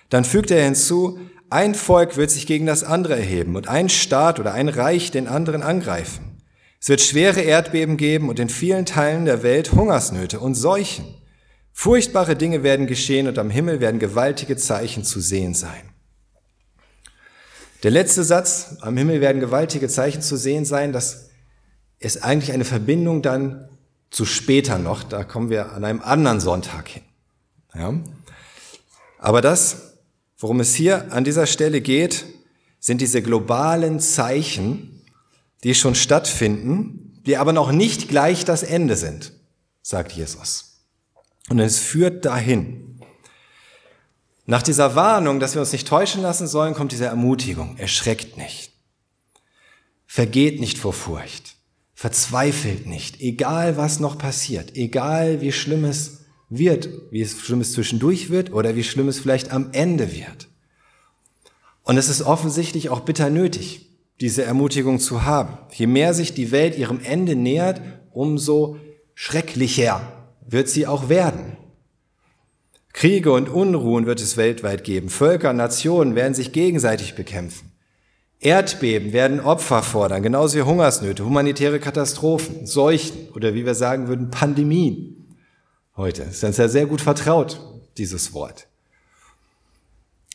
Dann fügt er hinzu, ein Volk wird sich gegen das andere erheben und ein Staat oder ein Reich den anderen angreifen. Es wird schwere Erdbeben geben und in vielen Teilen der Welt Hungersnöte und Seuchen. Furchtbare Dinge werden geschehen und am Himmel werden gewaltige Zeichen zu sehen sein. Der letzte Satz, am Himmel werden gewaltige Zeichen zu sehen sein, das ist eigentlich eine Verbindung dann zu später noch. Da kommen wir an einem anderen Sonntag hin. Ja? Aber das, worum es hier an dieser Stelle geht, sind diese globalen Zeichen, die schon stattfinden, die aber noch nicht gleich das Ende sind, sagt Jesus. Und es führt dahin. Nach dieser Warnung, dass wir uns nicht täuschen lassen sollen, kommt diese Ermutigung. Erschreckt nicht. Vergeht nicht vor Furcht. Verzweifelt nicht. Egal was noch passiert. Egal wie schlimm es wird. Wie es schlimm es zwischendurch wird oder wie schlimm es vielleicht am Ende wird. Und es ist offensichtlich auch bitter nötig, diese Ermutigung zu haben. Je mehr sich die Welt ihrem Ende nähert, umso schrecklicher wird sie auch werden. Kriege und Unruhen wird es weltweit geben. Völker, Nationen werden sich gegenseitig bekämpfen. Erdbeben werden Opfer fordern, genauso wie Hungersnöte, humanitäre Katastrophen, Seuchen oder wie wir sagen würden, Pandemien. Heute ist uns ja sehr gut vertraut, dieses Wort.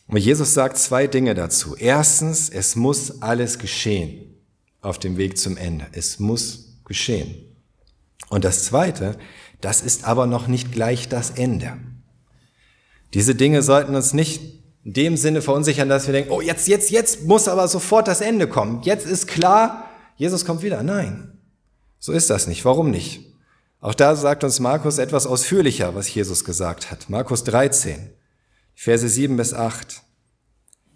Und Jesus sagt zwei Dinge dazu. Erstens, es muss alles geschehen auf dem Weg zum Ende. Es muss geschehen. Und das Zweite, das ist aber noch nicht gleich das Ende. Diese Dinge sollten uns nicht in dem Sinne verunsichern, dass wir denken, oh, jetzt, jetzt, jetzt muss aber sofort das Ende kommen. Jetzt ist klar, Jesus kommt wieder. Nein, so ist das nicht. Warum nicht? Auch da sagt uns Markus etwas ausführlicher, was Jesus gesagt hat. Markus 13, Verse 7 bis 8.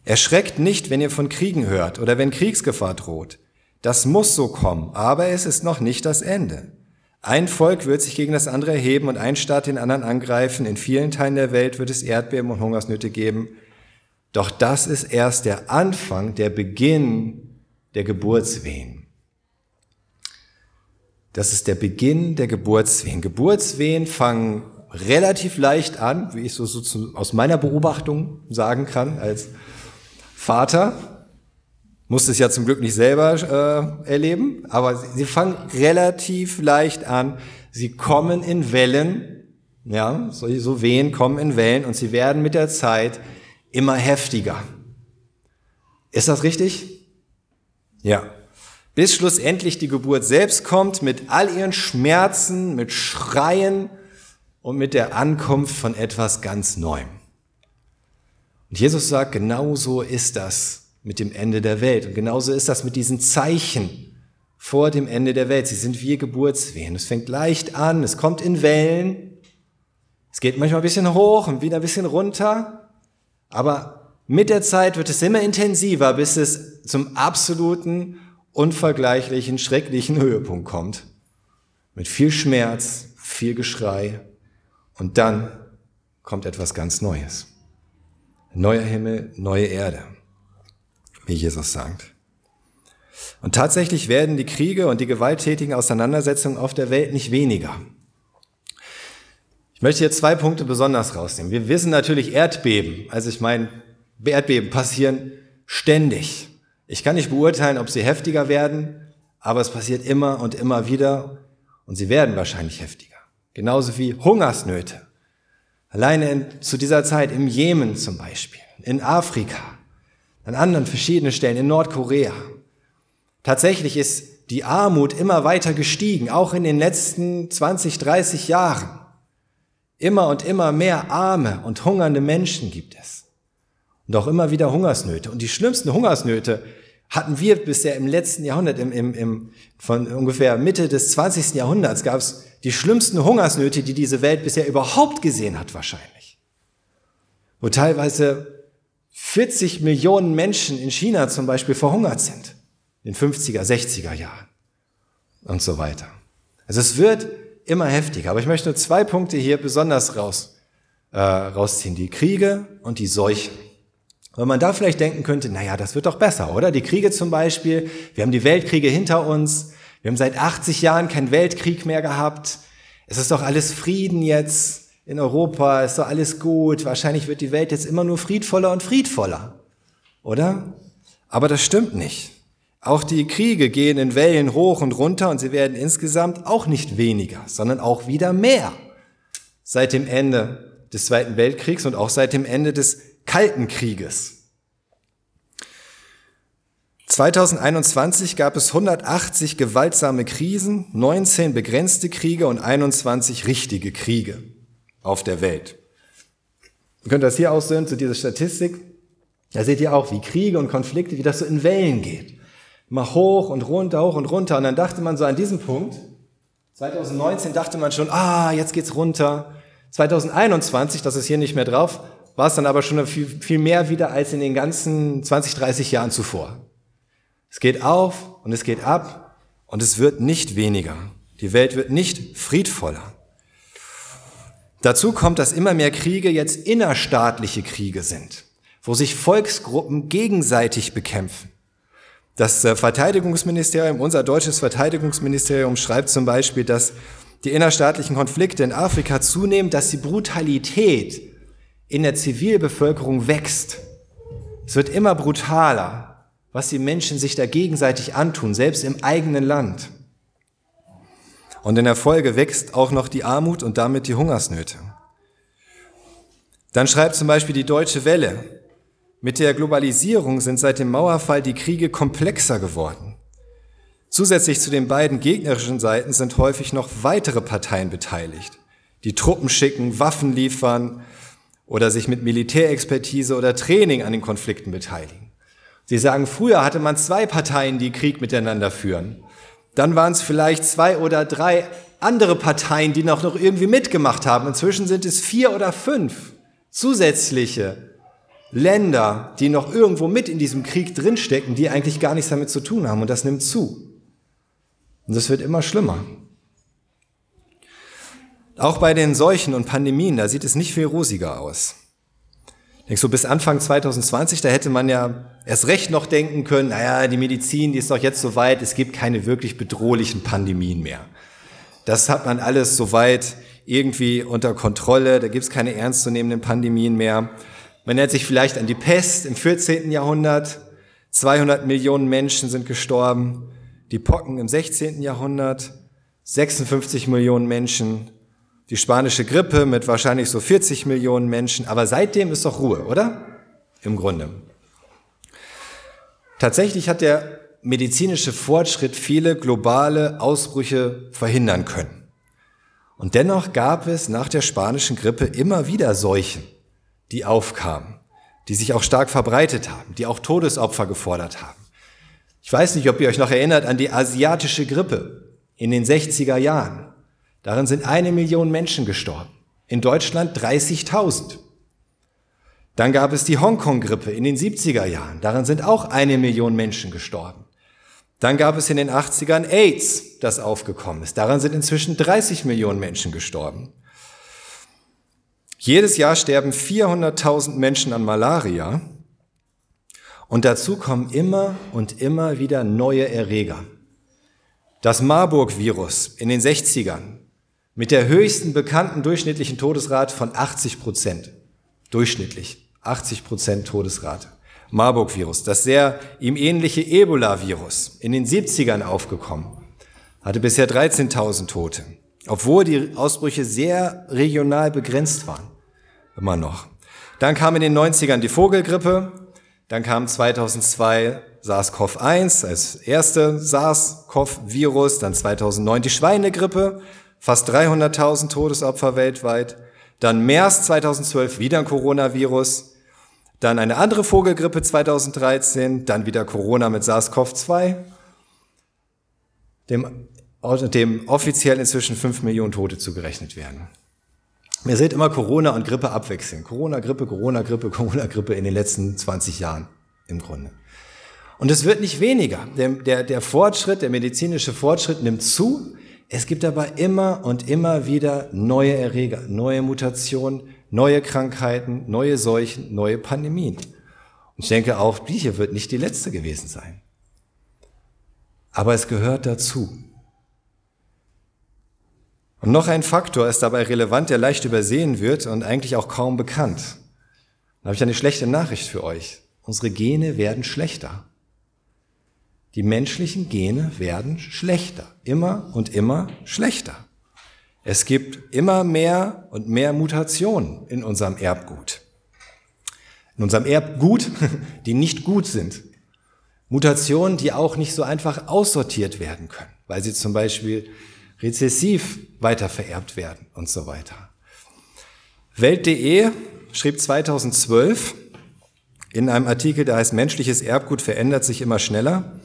Erschreckt nicht, wenn ihr von Kriegen hört oder wenn Kriegsgefahr droht. Das muss so kommen, aber es ist noch nicht das Ende. Ein Volk wird sich gegen das andere erheben und ein Staat den anderen angreifen. In vielen Teilen der Welt wird es Erdbeben und Hungersnöte geben. Doch das ist erst der Anfang, der Beginn der Geburtswehen. Das ist der Beginn der Geburtswehen. Geburtswehen fangen relativ leicht an, wie ich so, so aus meiner Beobachtung sagen kann als Vater musste es ja zum Glück nicht selber äh, erleben, aber sie, sie fangen relativ leicht an. Sie kommen in Wellen, ja, so, so Wehen kommen in Wellen und sie werden mit der Zeit immer heftiger. Ist das richtig? Ja. Bis schlussendlich die Geburt selbst kommt mit all ihren Schmerzen, mit Schreien und mit der Ankunft von etwas ganz Neuem. Und Jesus sagt, genau so ist das mit dem Ende der Welt. Und genauso ist das mit diesen Zeichen vor dem Ende der Welt. Sie sind wie Geburtswehen. Es fängt leicht an, es kommt in Wellen, es geht manchmal ein bisschen hoch und wieder ein bisschen runter, aber mit der Zeit wird es immer intensiver, bis es zum absoluten, unvergleichlichen, schrecklichen Höhepunkt kommt. Mit viel Schmerz, viel Geschrei und dann kommt etwas ganz Neues. Neuer Himmel, neue Erde wie Jesus sagt. Und tatsächlich werden die Kriege und die gewalttätigen Auseinandersetzungen auf der Welt nicht weniger. Ich möchte hier zwei Punkte besonders rausnehmen. Wir wissen natürlich Erdbeben. Also ich meine, Erdbeben passieren ständig. Ich kann nicht beurteilen, ob sie heftiger werden, aber es passiert immer und immer wieder und sie werden wahrscheinlich heftiger. Genauso wie Hungersnöte. Alleine in, zu dieser Zeit im Jemen zum Beispiel, in Afrika, an anderen verschiedenen Stellen in Nordkorea. Tatsächlich ist die Armut immer weiter gestiegen, auch in den letzten 20, 30 Jahren. Immer und immer mehr arme und hungernde Menschen gibt es. Und auch immer wieder Hungersnöte. Und die schlimmsten Hungersnöte hatten wir bisher im letzten Jahrhundert, im, im, im, von ungefähr Mitte des 20. Jahrhunderts gab es die schlimmsten Hungersnöte, die diese Welt bisher überhaupt gesehen hat wahrscheinlich. Wo teilweise 40 Millionen Menschen in China zum Beispiel verhungert sind. In 50er, 60er Jahren. Und so weiter. Also es wird immer heftiger. Aber ich möchte nur zwei Punkte hier besonders raus, äh, rausziehen. Die Kriege und die Seuchen. Weil man da vielleicht denken könnte, naja, das wird doch besser, oder? Die Kriege zum Beispiel, wir haben die Weltkriege hinter uns, wir haben seit 80 Jahren keinen Weltkrieg mehr gehabt, es ist doch alles Frieden jetzt in Europa, ist doch alles gut, wahrscheinlich wird die Welt jetzt immer nur friedvoller und friedvoller, oder? Aber das stimmt nicht. Auch die Kriege gehen in Wellen hoch und runter und sie werden insgesamt auch nicht weniger, sondern auch wieder mehr. Seit dem Ende des Zweiten Weltkriegs und auch seit dem Ende des Kalten Krieges. 2021 gab es 180 gewaltsame Krisen, 19 begrenzte Kriege und 21 richtige Kriege auf der Welt. Ihr könnt das hier aussehen zu dieser Statistik. Da seht ihr auch, wie Kriege und Konflikte, wie das so in Wellen geht. Mal hoch und runter, hoch und runter. Und dann dachte man so an diesem Punkt, 2019 dachte man schon, ah, jetzt geht's runter. 2021, das ist hier nicht mehr drauf, war es dann aber schon viel, viel mehr wieder als in den ganzen 20, 30 Jahren zuvor. Es geht auf und es geht ab und es wird nicht weniger. Die Welt wird nicht friedvoller. Dazu kommt, dass immer mehr Kriege jetzt innerstaatliche Kriege sind, wo sich Volksgruppen gegenseitig bekämpfen. Das äh, Verteidigungsministerium, unser deutsches Verteidigungsministerium schreibt zum Beispiel, dass die innerstaatlichen Konflikte in Afrika zunehmen, dass die Brutalität in der Zivilbevölkerung wächst. Es wird immer brutaler, was die Menschen sich da gegenseitig antun, selbst im eigenen Land. Und in der Folge wächst auch noch die Armut und damit die Hungersnöte. Dann schreibt zum Beispiel die Deutsche Welle, mit der Globalisierung sind seit dem Mauerfall die Kriege komplexer geworden. Zusätzlich zu den beiden gegnerischen Seiten sind häufig noch weitere Parteien beteiligt, die Truppen schicken, Waffen liefern oder sich mit Militärexpertise oder Training an den Konflikten beteiligen. Sie sagen, früher hatte man zwei Parteien, die Krieg miteinander führen. Dann waren es vielleicht zwei oder drei andere Parteien, die noch, noch irgendwie mitgemacht haben. Inzwischen sind es vier oder fünf zusätzliche Länder, die noch irgendwo mit in diesem Krieg drinstecken, die eigentlich gar nichts damit zu tun haben. Und das nimmt zu. Und das wird immer schlimmer. Auch bei den Seuchen und Pandemien, da sieht es nicht viel rosiger aus. Denke so bis Anfang 2020, da hätte man ja erst recht noch denken können, naja, die Medizin, die ist doch jetzt so weit, es gibt keine wirklich bedrohlichen Pandemien mehr. Das hat man alles soweit irgendwie unter Kontrolle, da gibt es keine ernstzunehmenden Pandemien mehr. Man erinnert sich vielleicht an die Pest im 14. Jahrhundert. 200 Millionen Menschen sind gestorben. Die Pocken im 16. Jahrhundert. 56 Millionen Menschen. Die spanische Grippe mit wahrscheinlich so 40 Millionen Menschen. Aber seitdem ist doch Ruhe, oder? Im Grunde. Tatsächlich hat der medizinische Fortschritt viele globale Ausbrüche verhindern können. Und dennoch gab es nach der spanischen Grippe immer wieder Seuchen die aufkamen, die sich auch stark verbreitet haben, die auch Todesopfer gefordert haben. Ich weiß nicht, ob ihr euch noch erinnert an die asiatische Grippe in den 60er Jahren. Darin sind eine Million Menschen gestorben. In Deutschland 30.000. Dann gab es die Hongkong-Grippe in den 70er Jahren. Darin sind auch eine Million Menschen gestorben. Dann gab es in den 80ern AIDS, das aufgekommen ist. Daran sind inzwischen 30 Millionen Menschen gestorben. Jedes Jahr sterben 400.000 Menschen an Malaria und dazu kommen immer und immer wieder neue Erreger. Das Marburg-Virus in den 60ern mit der höchsten bekannten durchschnittlichen Todesrate von 80 Prozent. Durchschnittlich 80 Prozent Todesrate. Marburg-Virus, das sehr ihm ähnliche Ebola-Virus in den 70ern aufgekommen, hatte bisher 13.000 Tote obwohl die Ausbrüche sehr regional begrenzt waren. Immer noch. Dann kam in den 90ern die Vogelgrippe, dann kam 2002 SARS-CoV-1 als erste SARS-CoV-Virus, dann 2009 die Schweinegrippe, fast 300.000 Todesopfer weltweit, dann MERS 2012 wieder ein Coronavirus, dann eine andere Vogelgrippe 2013, dann wieder Corona mit SARS-CoV-2, dem dem offiziell inzwischen fünf Millionen Tote zugerechnet werden. Ihr seht immer Corona und Grippe abwechseln. Corona, Grippe, Corona, Grippe, Corona, Grippe in den letzten 20 Jahren im Grunde. Und es wird nicht weniger. Der, der, der Fortschritt, der medizinische Fortschritt nimmt zu. Es gibt aber immer und immer wieder neue Erreger, neue Mutationen, neue Krankheiten, neue Seuchen, neue Pandemien. Ich denke auch, die hier wird nicht die letzte gewesen sein. Aber es gehört dazu. Und noch ein Faktor ist dabei relevant, der leicht übersehen wird und eigentlich auch kaum bekannt. Da habe ich eine schlechte Nachricht für euch. Unsere Gene werden schlechter. Die menschlichen Gene werden schlechter. Immer und immer schlechter. Es gibt immer mehr und mehr Mutationen in unserem Erbgut. In unserem Erbgut, die nicht gut sind. Mutationen, die auch nicht so einfach aussortiert werden können, weil sie zum Beispiel rezessiv weitervererbt werden und so weiter. Welt.de schrieb 2012 in einem Artikel, der heißt Menschliches Erbgut verändert sich immer schneller,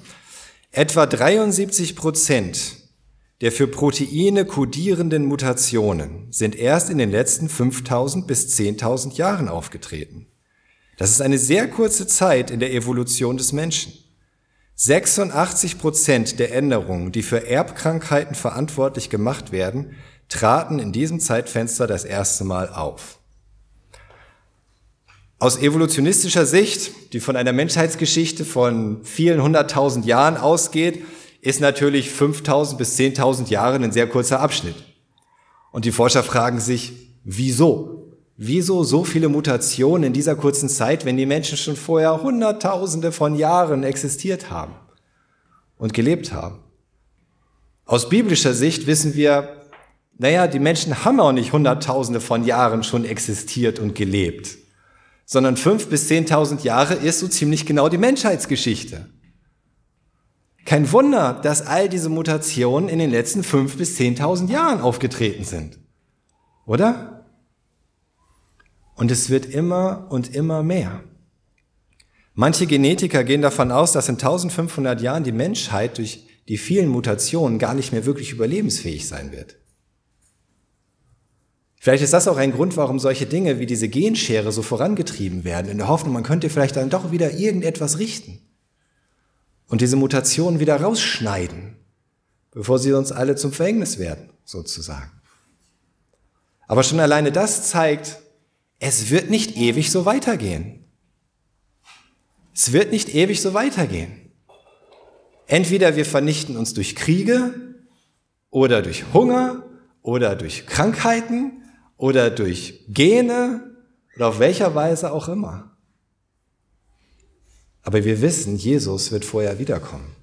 etwa 73 Prozent der für Proteine kodierenden Mutationen sind erst in den letzten 5000 bis 10.000 Jahren aufgetreten. Das ist eine sehr kurze Zeit in der Evolution des Menschen. 86 Prozent der Änderungen, die für Erbkrankheiten verantwortlich gemacht werden, traten in diesem Zeitfenster das erste Mal auf. Aus evolutionistischer Sicht, die von einer Menschheitsgeschichte von vielen hunderttausend Jahren ausgeht, ist natürlich 5000 bis 10.000 Jahre ein sehr kurzer Abschnitt. Und die Forscher fragen sich, wieso? Wieso so viele Mutationen in dieser kurzen Zeit, wenn die Menschen schon vorher Hunderttausende von Jahren existiert haben und gelebt haben? Aus biblischer Sicht wissen wir, naja, die Menschen haben auch nicht Hunderttausende von Jahren schon existiert und gelebt, sondern fünf bis zehntausend Jahre ist so ziemlich genau die Menschheitsgeschichte. Kein Wunder, dass all diese Mutationen in den letzten fünf bis zehntausend Jahren aufgetreten sind. Oder? Und es wird immer und immer mehr. Manche Genetiker gehen davon aus, dass in 1500 Jahren die Menschheit durch die vielen Mutationen gar nicht mehr wirklich überlebensfähig sein wird. Vielleicht ist das auch ein Grund, warum solche Dinge wie diese Genschere so vorangetrieben werden, in der Hoffnung, man könnte vielleicht dann doch wieder irgendetwas richten und diese Mutationen wieder rausschneiden, bevor sie uns alle zum Verhängnis werden, sozusagen. Aber schon alleine das zeigt, es wird nicht ewig so weitergehen. Es wird nicht ewig so weitergehen. Entweder wir vernichten uns durch Kriege oder durch Hunger oder durch Krankheiten oder durch Gene oder auf welcher Weise auch immer. Aber wir wissen, Jesus wird vorher wiederkommen.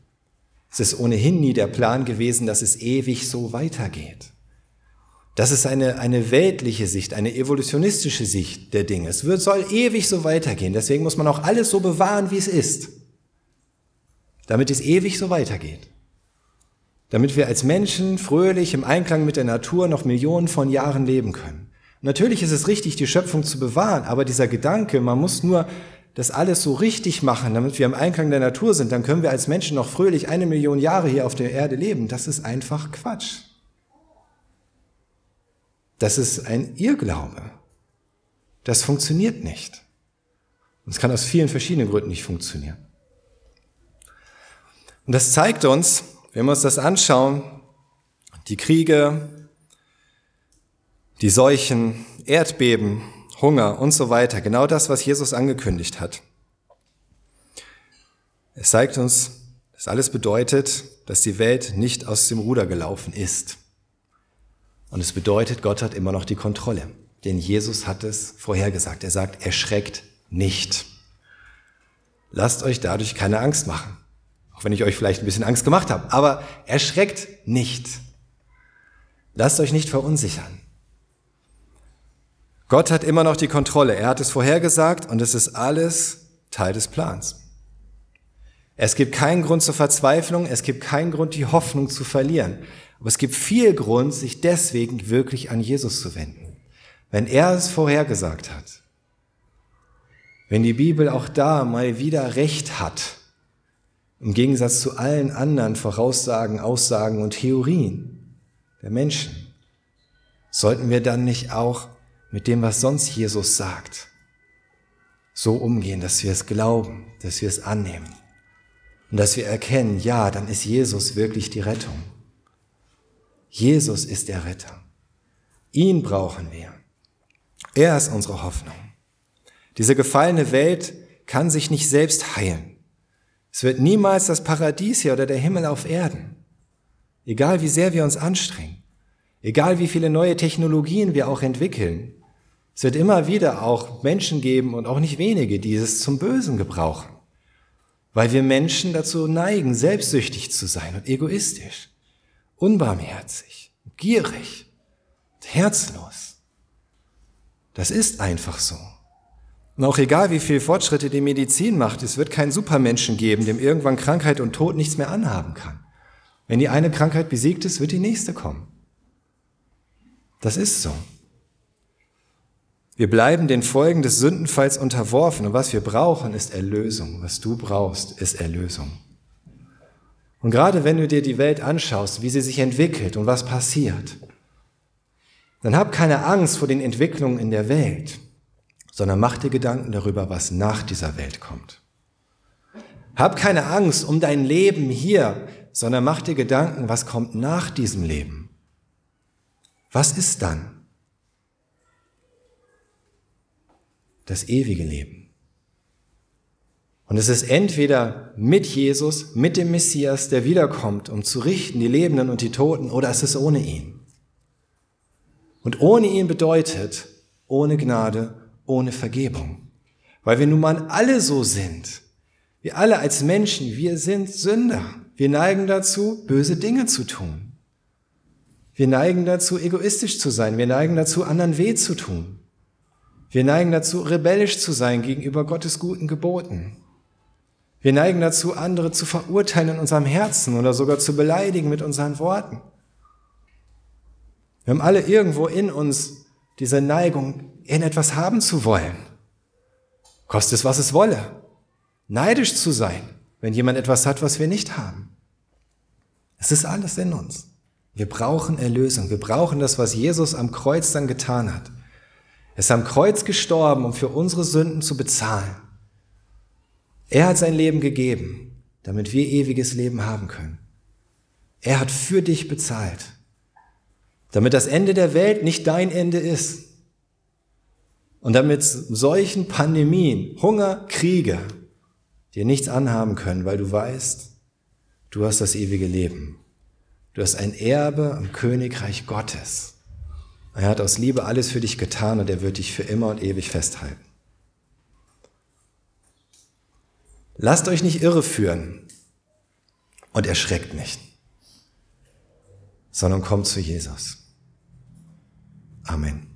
Es ist ohnehin nie der Plan gewesen, dass es ewig so weitergeht. Das ist eine, eine weltliche Sicht, eine evolutionistische Sicht der Dinge. Es wird, soll ewig so weitergehen. Deswegen muss man auch alles so bewahren, wie es ist. Damit es ewig so weitergeht. Damit wir als Menschen fröhlich im Einklang mit der Natur noch Millionen von Jahren leben können. Natürlich ist es richtig, die Schöpfung zu bewahren, aber dieser Gedanke, man muss nur das alles so richtig machen, damit wir im Einklang der Natur sind, dann können wir als Menschen noch fröhlich eine Million Jahre hier auf der Erde leben. Das ist einfach Quatsch. Das ist ein Irrglaube. Das funktioniert nicht. Und es kann aus vielen verschiedenen Gründen nicht funktionieren. Und das zeigt uns, wenn wir uns das anschauen, die Kriege, die Seuchen, Erdbeben, Hunger und so weiter, genau das, was Jesus angekündigt hat. Es zeigt uns, dass alles bedeutet, dass die Welt nicht aus dem Ruder gelaufen ist. Und es bedeutet, Gott hat immer noch die Kontrolle. Denn Jesus hat es vorhergesagt. Er sagt, erschreckt nicht. Lasst euch dadurch keine Angst machen. Auch wenn ich euch vielleicht ein bisschen Angst gemacht habe. Aber erschreckt nicht. Lasst euch nicht verunsichern. Gott hat immer noch die Kontrolle. Er hat es vorhergesagt und es ist alles Teil des Plans. Es gibt keinen Grund zur Verzweiflung, es gibt keinen Grund, die Hoffnung zu verlieren. Aber es gibt viel Grund, sich deswegen wirklich an Jesus zu wenden. Wenn er es vorhergesagt hat. Wenn die Bibel auch da mal wieder Recht hat. Im Gegensatz zu allen anderen Voraussagen, Aussagen und Theorien der Menschen. Sollten wir dann nicht auch mit dem, was sonst Jesus sagt, so umgehen, dass wir es glauben, dass wir es annehmen und dass wir erkennen, ja, dann ist Jesus wirklich die Rettung. Jesus ist der Retter. Ihn brauchen wir. Er ist unsere Hoffnung. Diese gefallene Welt kann sich nicht selbst heilen. Es wird niemals das Paradies hier oder der Himmel auf Erden. Egal wie sehr wir uns anstrengen, egal wie viele neue Technologien wir auch entwickeln, es wird immer wieder auch Menschen geben und auch nicht wenige, die es zum Bösen gebrauchen, weil wir Menschen dazu neigen, selbstsüchtig zu sein und egoistisch, unbarmherzig, gierig, herzlos. Das ist einfach so. Und auch egal, wie viel Fortschritte die Medizin macht, es wird keinen Supermenschen geben, dem irgendwann Krankheit und Tod nichts mehr anhaben kann. Wenn die eine Krankheit besiegt ist, wird die nächste kommen. Das ist so. Wir bleiben den Folgen des Sündenfalls unterworfen und was wir brauchen, ist Erlösung. Was du brauchst, ist Erlösung. Und gerade wenn du dir die Welt anschaust, wie sie sich entwickelt und was passiert, dann hab keine Angst vor den Entwicklungen in der Welt, sondern mach dir Gedanken darüber, was nach dieser Welt kommt. Hab keine Angst um dein Leben hier, sondern mach dir Gedanken, was kommt nach diesem Leben. Was ist dann? Das ewige Leben. Und es ist entweder mit Jesus, mit dem Messias, der wiederkommt, um zu richten die Lebenden und die Toten, oder es ist ohne ihn. Und ohne ihn bedeutet ohne Gnade, ohne Vergebung. Weil wir nun mal alle so sind. Wir alle als Menschen, wir sind Sünder. Wir neigen dazu, böse Dinge zu tun. Wir neigen dazu, egoistisch zu sein. Wir neigen dazu, anderen weh zu tun. Wir neigen dazu, rebellisch zu sein gegenüber Gottes guten Geboten. Wir neigen dazu, andere zu verurteilen in unserem Herzen oder sogar zu beleidigen mit unseren Worten. Wir haben alle irgendwo in uns diese Neigung, in etwas haben zu wollen. Kostet es, was es wolle. Neidisch zu sein, wenn jemand etwas hat, was wir nicht haben. Es ist alles in uns. Wir brauchen Erlösung. Wir brauchen das, was Jesus am Kreuz dann getan hat. Er ist am Kreuz gestorben, um für unsere Sünden zu bezahlen. Er hat sein Leben gegeben, damit wir ewiges Leben haben können. Er hat für dich bezahlt, damit das Ende der Welt nicht dein Ende ist. Und damit solchen Pandemien, Hunger, Kriege dir nichts anhaben können, weil du weißt, du hast das ewige Leben. Du hast ein Erbe am Königreich Gottes. Er hat aus Liebe alles für dich getan und er wird dich für immer und ewig festhalten. Lasst euch nicht irreführen und erschreckt nicht, sondern kommt zu Jesus. Amen.